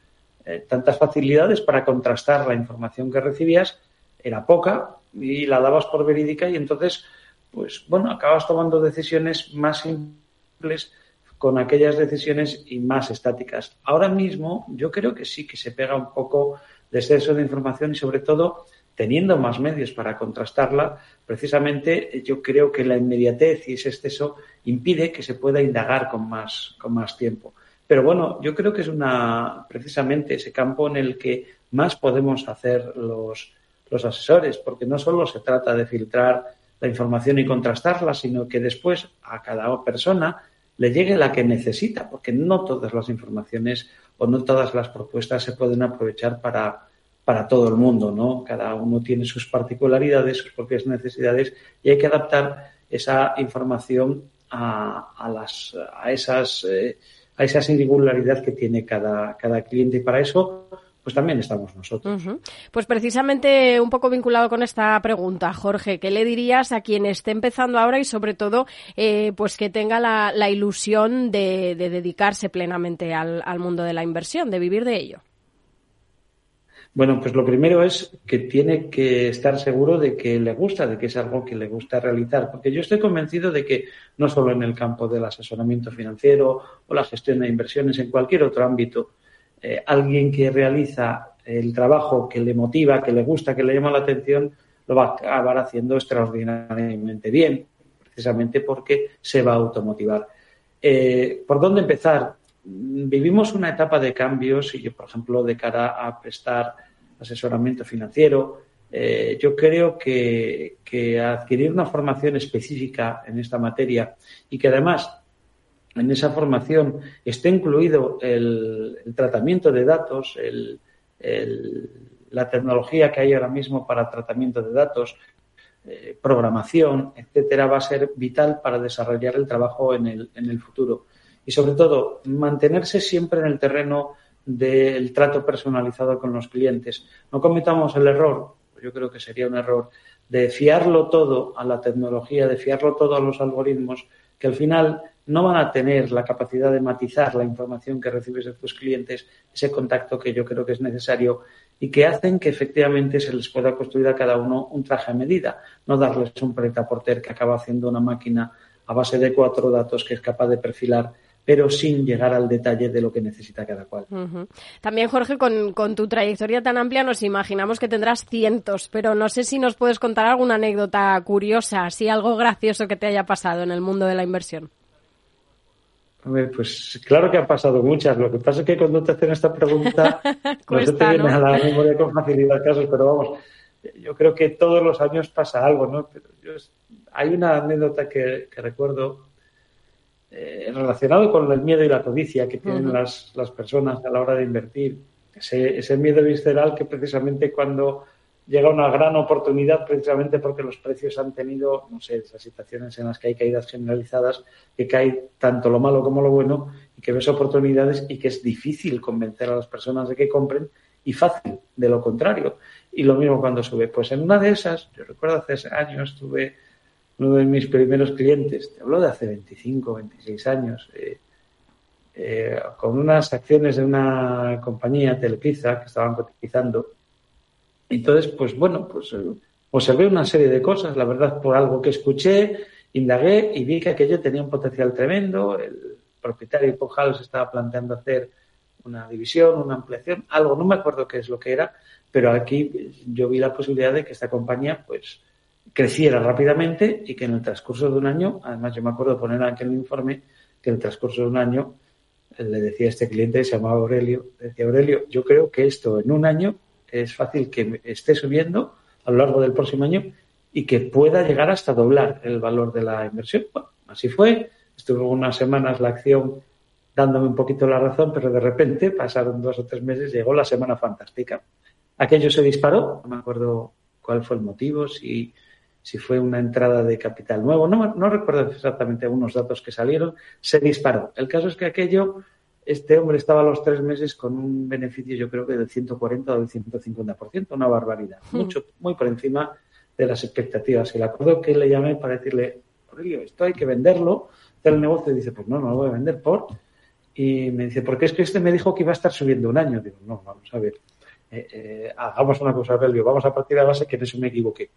eh, tantas facilidades para contrastar la información que recibías, era poca y la dabas por verídica y entonces, pues bueno, acabas tomando decisiones más simples con aquellas decisiones y más estáticas. Ahora mismo yo creo que sí que se pega un poco de exceso de información y sobre todo teniendo más medios para contrastarla, precisamente yo creo que la inmediatez y ese exceso impide que se pueda indagar con más, con más tiempo. Pero bueno, yo creo que es una, precisamente ese campo en el que más podemos hacer los, los asesores, porque no solo se trata de filtrar la información y contrastarla, sino que después a cada persona le llegue la que necesita, porque no todas las informaciones o no todas las propuestas se pueden aprovechar para, para todo el mundo, ¿no? Cada uno tiene sus particularidades, sus propias necesidades y hay que adaptar esa información a, a las, a esas, eh, a esa singularidad que tiene cada, cada cliente y para eso pues también estamos nosotros. Pues precisamente un poco vinculado con esta pregunta, Jorge, ¿qué le dirías a quien esté empezando ahora y sobre todo eh, pues que tenga la, la ilusión de, de, dedicarse plenamente al mundo de la inversión, de vivir de ello? Bueno, pues lo primero es que tiene que estar seguro de que le gusta, de que es algo que le gusta realizar, porque yo estoy convencido de que no solo en el campo del asesoramiento financiero o la gestión de inversiones, en cualquier otro ámbito, eh, alguien que realiza el trabajo que le motiva, que le gusta, que le llama la atención, lo va a acabar haciendo extraordinariamente bien, precisamente porque se va a automotivar. Eh, ¿Por dónde empezar? Vivimos una etapa de cambios y, por ejemplo, de cara a prestar asesoramiento financiero, eh, yo creo que, adquirir una formación específica en esta materia y que además en esa formación esté incluido el, tratamiento de datos, la tecnología que hay ahora mismo para tratamiento de datos, eh, programación, etcétera, va a ser vital para desarrollar el trabajo en el futuro. Y sobre todo, mantenerse siempre en el terreno del trato personalizado con los clientes. No cometamos el error yo creo que sería un error, de fiarlo todo a la tecnología, de fiarlo todo a los algoritmos, que al final no van a tener la capacidad de matizar la información que recibes de tus clientes, ese contacto que yo creo que es necesario y que hacen que efectivamente se les pueda construir a cada uno un traje a medida, no darles un pretaporter que acaba haciendo una máquina a base de cuatro datos que es capaz de perfilar pero sin llegar al detalle de lo que necesita cada cual. También, Jorge, con, tu trayectoria tan amplia nos imaginamos que tendrás cientos, pero no sé si nos puedes contar alguna anécdota curiosa, así algo gracioso que te haya pasado en el mundo de la inversión. pues claro que han pasado muchas. Lo que pasa es que cuando te hacen esta pregunta, <laughs> no se te viene a la memoria con facilidad casos, pero vamos, yo creo que todos los años pasa algo, ¿no? hay una anécdota que recuerdo eh, relacionado con el miedo y la codicia que tienen las, las, personas a la hora de invertir. Ese, ese, miedo visceral que precisamente cuando llega una gran oportunidad, precisamente porque los precios han tenido, no sé, esas situaciones en las que hay caídas generalizadas, que cae tanto lo malo como lo bueno, y que ves oportunidades y que es difícil convencer a las personas de que compren y fácil de lo contrario. Y lo mismo cuando sube. Pues en una de esas, yo recuerdo hace años, tuve uno de mis primeros clientes, te hablo de hace 25, 26 años, eh, eh, con unas acciones de una compañía, Telepizza, que estaban cotizando. Entonces, pues bueno, pues eh, observé una serie de cosas, la verdad, por algo que escuché, indagué y vi que aquello tenía un potencial tremendo. El propietario House estaba planteando hacer una división, una ampliación, algo, no me acuerdo qué es lo que era, pero aquí yo vi la posibilidad de que esta compañía, pues, creciera rápidamente y que en el transcurso de un año, además yo me acuerdo poner en el informe que en el transcurso de un año eh, le decía a este cliente, se llamaba Aurelio, decía Aurelio, yo creo que esto en un año es fácil que esté subiendo a lo largo del próximo año y que pueda llegar hasta doblar el valor de la inversión. Bueno, así fue. Estuvo unas semanas la acción dándome un poquito la razón, pero de repente pasaron dos o tres meses, llegó la semana fantástica. Aquello se disparó, no me acuerdo cuál fue el motivo, si si fue una entrada de capital nuevo, no, no recuerdo exactamente algunos datos que salieron, se disparó. El caso es que aquello, este hombre estaba a los tres meses con un beneficio yo creo que del 140 o del 150%, una barbaridad, hmm. mucho, muy por encima de las expectativas. Y le acuerdo que le llamé para decirle, Aurelio, esto hay que venderlo, el negocio y dice, pues no, no lo voy a vender por... Y me dice, porque es que este me dijo que iba a estar subiendo un año. Digo, no, vamos a ver, eh, eh, hagamos una cosa, Aurelio, vamos a partir de la base que en eso me equivoqué.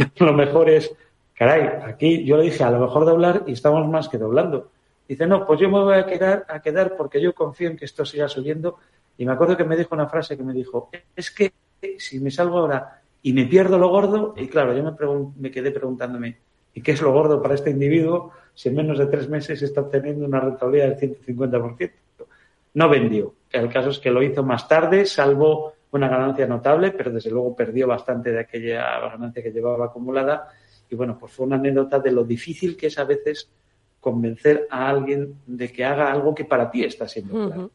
<laughs> lo mejor es, caray, aquí yo le dije a lo mejor doblar y estamos más que doblando. Dice, no, pues yo me voy a quedar, a quedar porque yo confío en que esto siga subiendo. Y me acuerdo que me dijo una frase que me dijo, es que si me salgo ahora y me pierdo lo gordo, y claro, yo me, me quedé preguntándome, ¿y qué es lo gordo para este individuo si en menos de tres meses está obteniendo una rentabilidad del 150%? No vendió. El caso es que lo hizo más tarde, salvo una ganancia notable, pero desde luego perdió bastante de aquella ganancia que llevaba acumulada. Y bueno, pues fue una anécdota de lo difícil que es a veces convencer a alguien de que haga algo que para ti está siendo claro.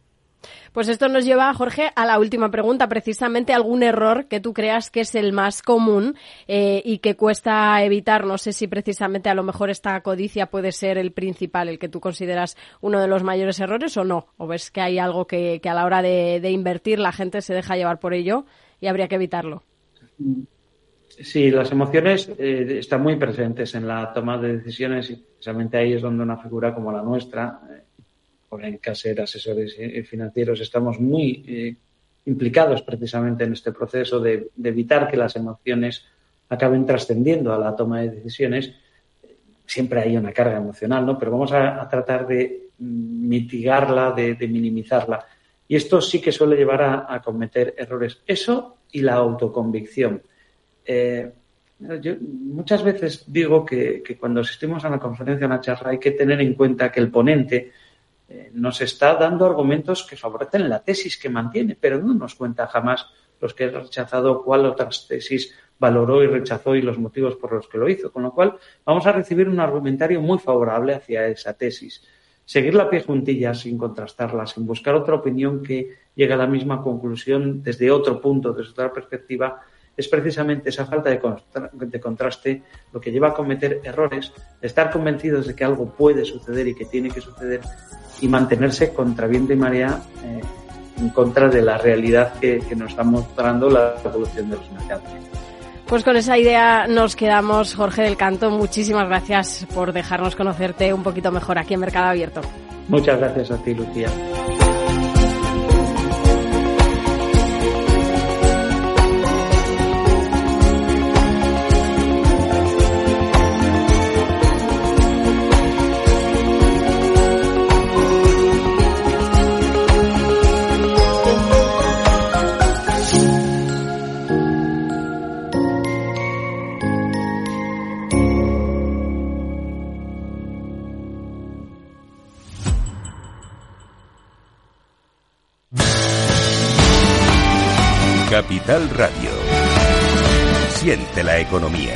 Pues esto nos lleva, Jorge, a la última pregunta, precisamente algún error que tú creas que es el más común eh, y que cuesta evitar. No sé si precisamente a lo mejor esta codicia puede ser el principal, el que tú consideras uno de los mayores errores o no. O ves que hay algo que, a la hora de, invertir la gente se deja llevar por ello y habría que evitarlo. Sí, las emociones eh, están muy presentes en la toma de decisiones y precisamente ahí es donde una figura como la nuestra, eh, en Caser Asesores Financieros estamos muy eh, implicados precisamente en este proceso de, evitar que las emociones acaben trascendiendo a la toma de decisiones. Siempre hay una carga emocional, ¿no? Pero vamos a, tratar de mitigarla, de, minimizarla. Y esto sí que suele llevar a, cometer errores. Eso y la autoconvicción. Eh, Yo muchas veces digo que, cuando asistimos a una conferencia, a una charla, hay que tener en cuenta que el ponente eh, nos está dando argumentos que favorecen la tesis que mantiene, pero no nos cuenta jamás los que ha rechazado, cuál otras tesis valoró y rechazó y los motivos por los que lo hizo. Con lo cual, vamos a recibir un argumentario muy favorable hacia esa tesis. Seguir la pie juntilla sin contrastarla, sin buscar otra opinión que llegue a la misma conclusión desde otro punto, desde otra perspectiva, es precisamente esa falta de, contraste lo que lleva a cometer errores, estar convencidos de que algo puede suceder y que tiene que suceder y mantenerse contra viento y marea eh, en contra de la realidad que, que nos está mostrando la evolución de los mercados. Pues con esa idea nos quedamos, Jorge del Canto. Muchísimas gracias por dejarnos conocerte un poquito mejor aquí en Mercado Abierto. Muchas gracias a ti, Lucía. Radio. Siente la economía.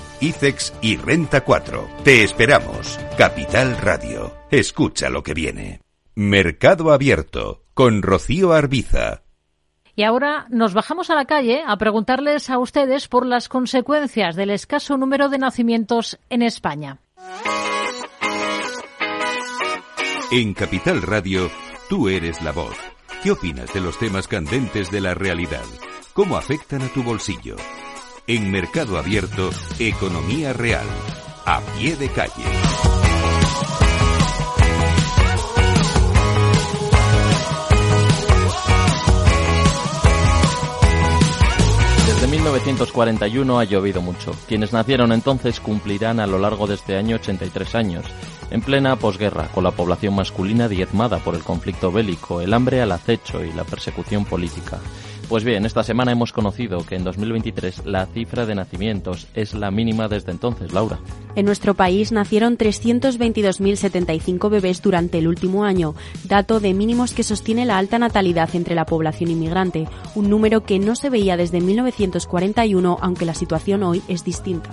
ICEX y Renta 4. Te esperamos. Capital Radio. Escucha lo que viene. Mercado Abierto con Rocío Arbiza. Y ahora nos bajamos a la calle a preguntarles a ustedes por las consecuencias del escaso número de nacimientos en España. En Capital Radio, tú eres la voz. ¿Qué opinas de los temas candentes de la realidad? ¿Cómo afectan a tu bolsillo? En Mercado Abierto, Economía Real, a pie de calle. Desde 1941 ha llovido mucho. Quienes nacieron entonces cumplirán a lo largo de este año 83 años, en plena posguerra, con la población masculina diezmada por el conflicto bélico, el hambre al acecho y la persecución política. Pues bien, esta semana hemos conocido que en 2023 la cifra de nacimientos es la mínima desde entonces, Laura. En nuestro país nacieron 322.075 bebés durante el último año, dato de mínimos que sostiene la alta natalidad entre la población inmigrante, un número que no se veía desde 1941, aunque la situación hoy es distinta.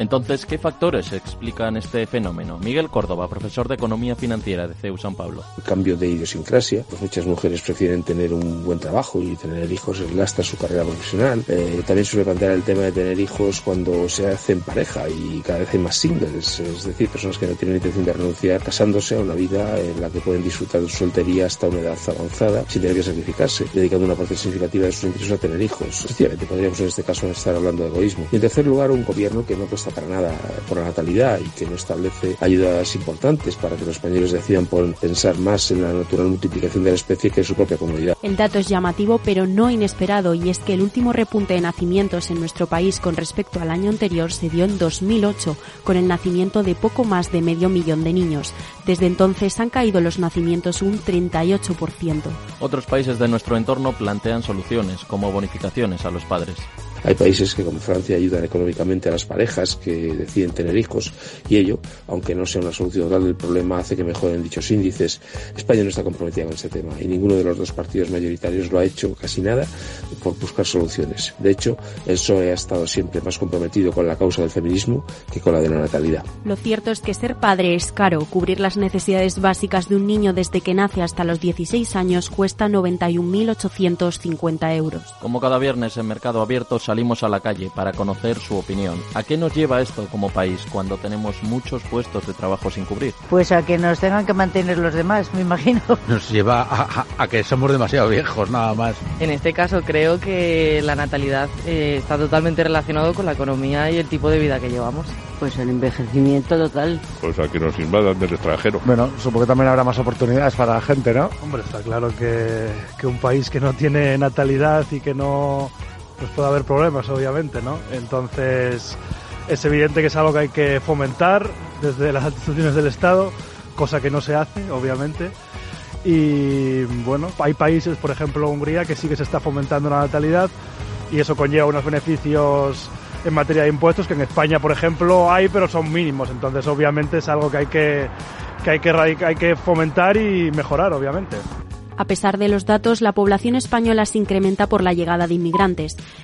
Entonces, ¿qué factores explican este fenómeno? Miguel Córdoba, profesor de Economía Financiera de CEU San Pablo. Cambio de idiosincrasia, pues muchas mujeres prefieren tener un buen trabajo y tener hijos lastra su carrera profesional. Eh, también suele plantear el tema de tener hijos cuando se hacen pareja y cada vez hay más singles, es decir, personas que no tienen intención de renunciar casándose a una vida en la que pueden disfrutar de su soltería hasta una edad avanzada sin tener que sacrificarse, dedicando una parte significativa de sus ingresos a tener hijos. Efectivamente, podríamos en este caso estar hablando de egoísmo. Y en tercer lugar, un gobierno que no para nada por la natalidad y que no establece ayudas importantes para que los españoles decidan por pensar más en la natural multiplicación de la especie que en su propia comunidad. El dato es llamativo pero no inesperado y es que el último repunte de nacimientos en nuestro país con respecto al año anterior se dio en 2008 con el nacimiento de poco más de medio millón de niños. Desde entonces han caído los nacimientos un 38%. Otros países de nuestro entorno plantean soluciones como bonificaciones a los padres. Hay países que, como Francia, ayudan económicamente a las parejas que deciden tener hijos y ello, aunque no sea una solución total del problema, hace que mejoren dichos índices. España no está comprometida con este tema y ninguno de los dos partidos mayoritarios lo ha hecho casi nada por buscar soluciones. De hecho, el PSOE ha estado siempre más comprometido con la causa del feminismo que con la de la natalidad. Lo cierto es que ser padre es caro. Cubrir las necesidades básicas de un niño desde que nace hasta los 16 años cuesta 91.850 euros. Como cada viernes en Mercado Abierto salimos a la calle para conocer su opinión. ¿A qué nos lleva esto como país cuando tenemos muchos puestos de trabajo sin cubrir? Pues a que nos tengan que mantener los demás, me imagino. <laughs> Nos lleva a, que somos demasiado viejos, nada más. En este caso creo que la natalidad eh, está totalmente relacionado con la economía y el tipo de vida que llevamos. Pues el envejecimiento total. Pues a que nos invadan del extranjero. Bueno, supongo que también habrá más oportunidades para la gente, ¿no? Hombre, está claro que, que un país que no tiene natalidad y que no pues puede haber problemas, obviamente, ¿no? Entonces, es evidente que es algo que hay que fomentar desde las instituciones del Estado, cosa que no se hace, obviamente. Y bueno, hay países, por ejemplo Hungría, que sí que se está fomentando la natalidad y eso conlleva unos beneficios en materia de impuestos que en España, por ejemplo, hay, pero son mínimos. Entonces, obviamente, es algo que hay que, que, hay que, hay que fomentar y mejorar, obviamente. A pesar de los datos, la población española se incrementa por la llegada de inmigrantes.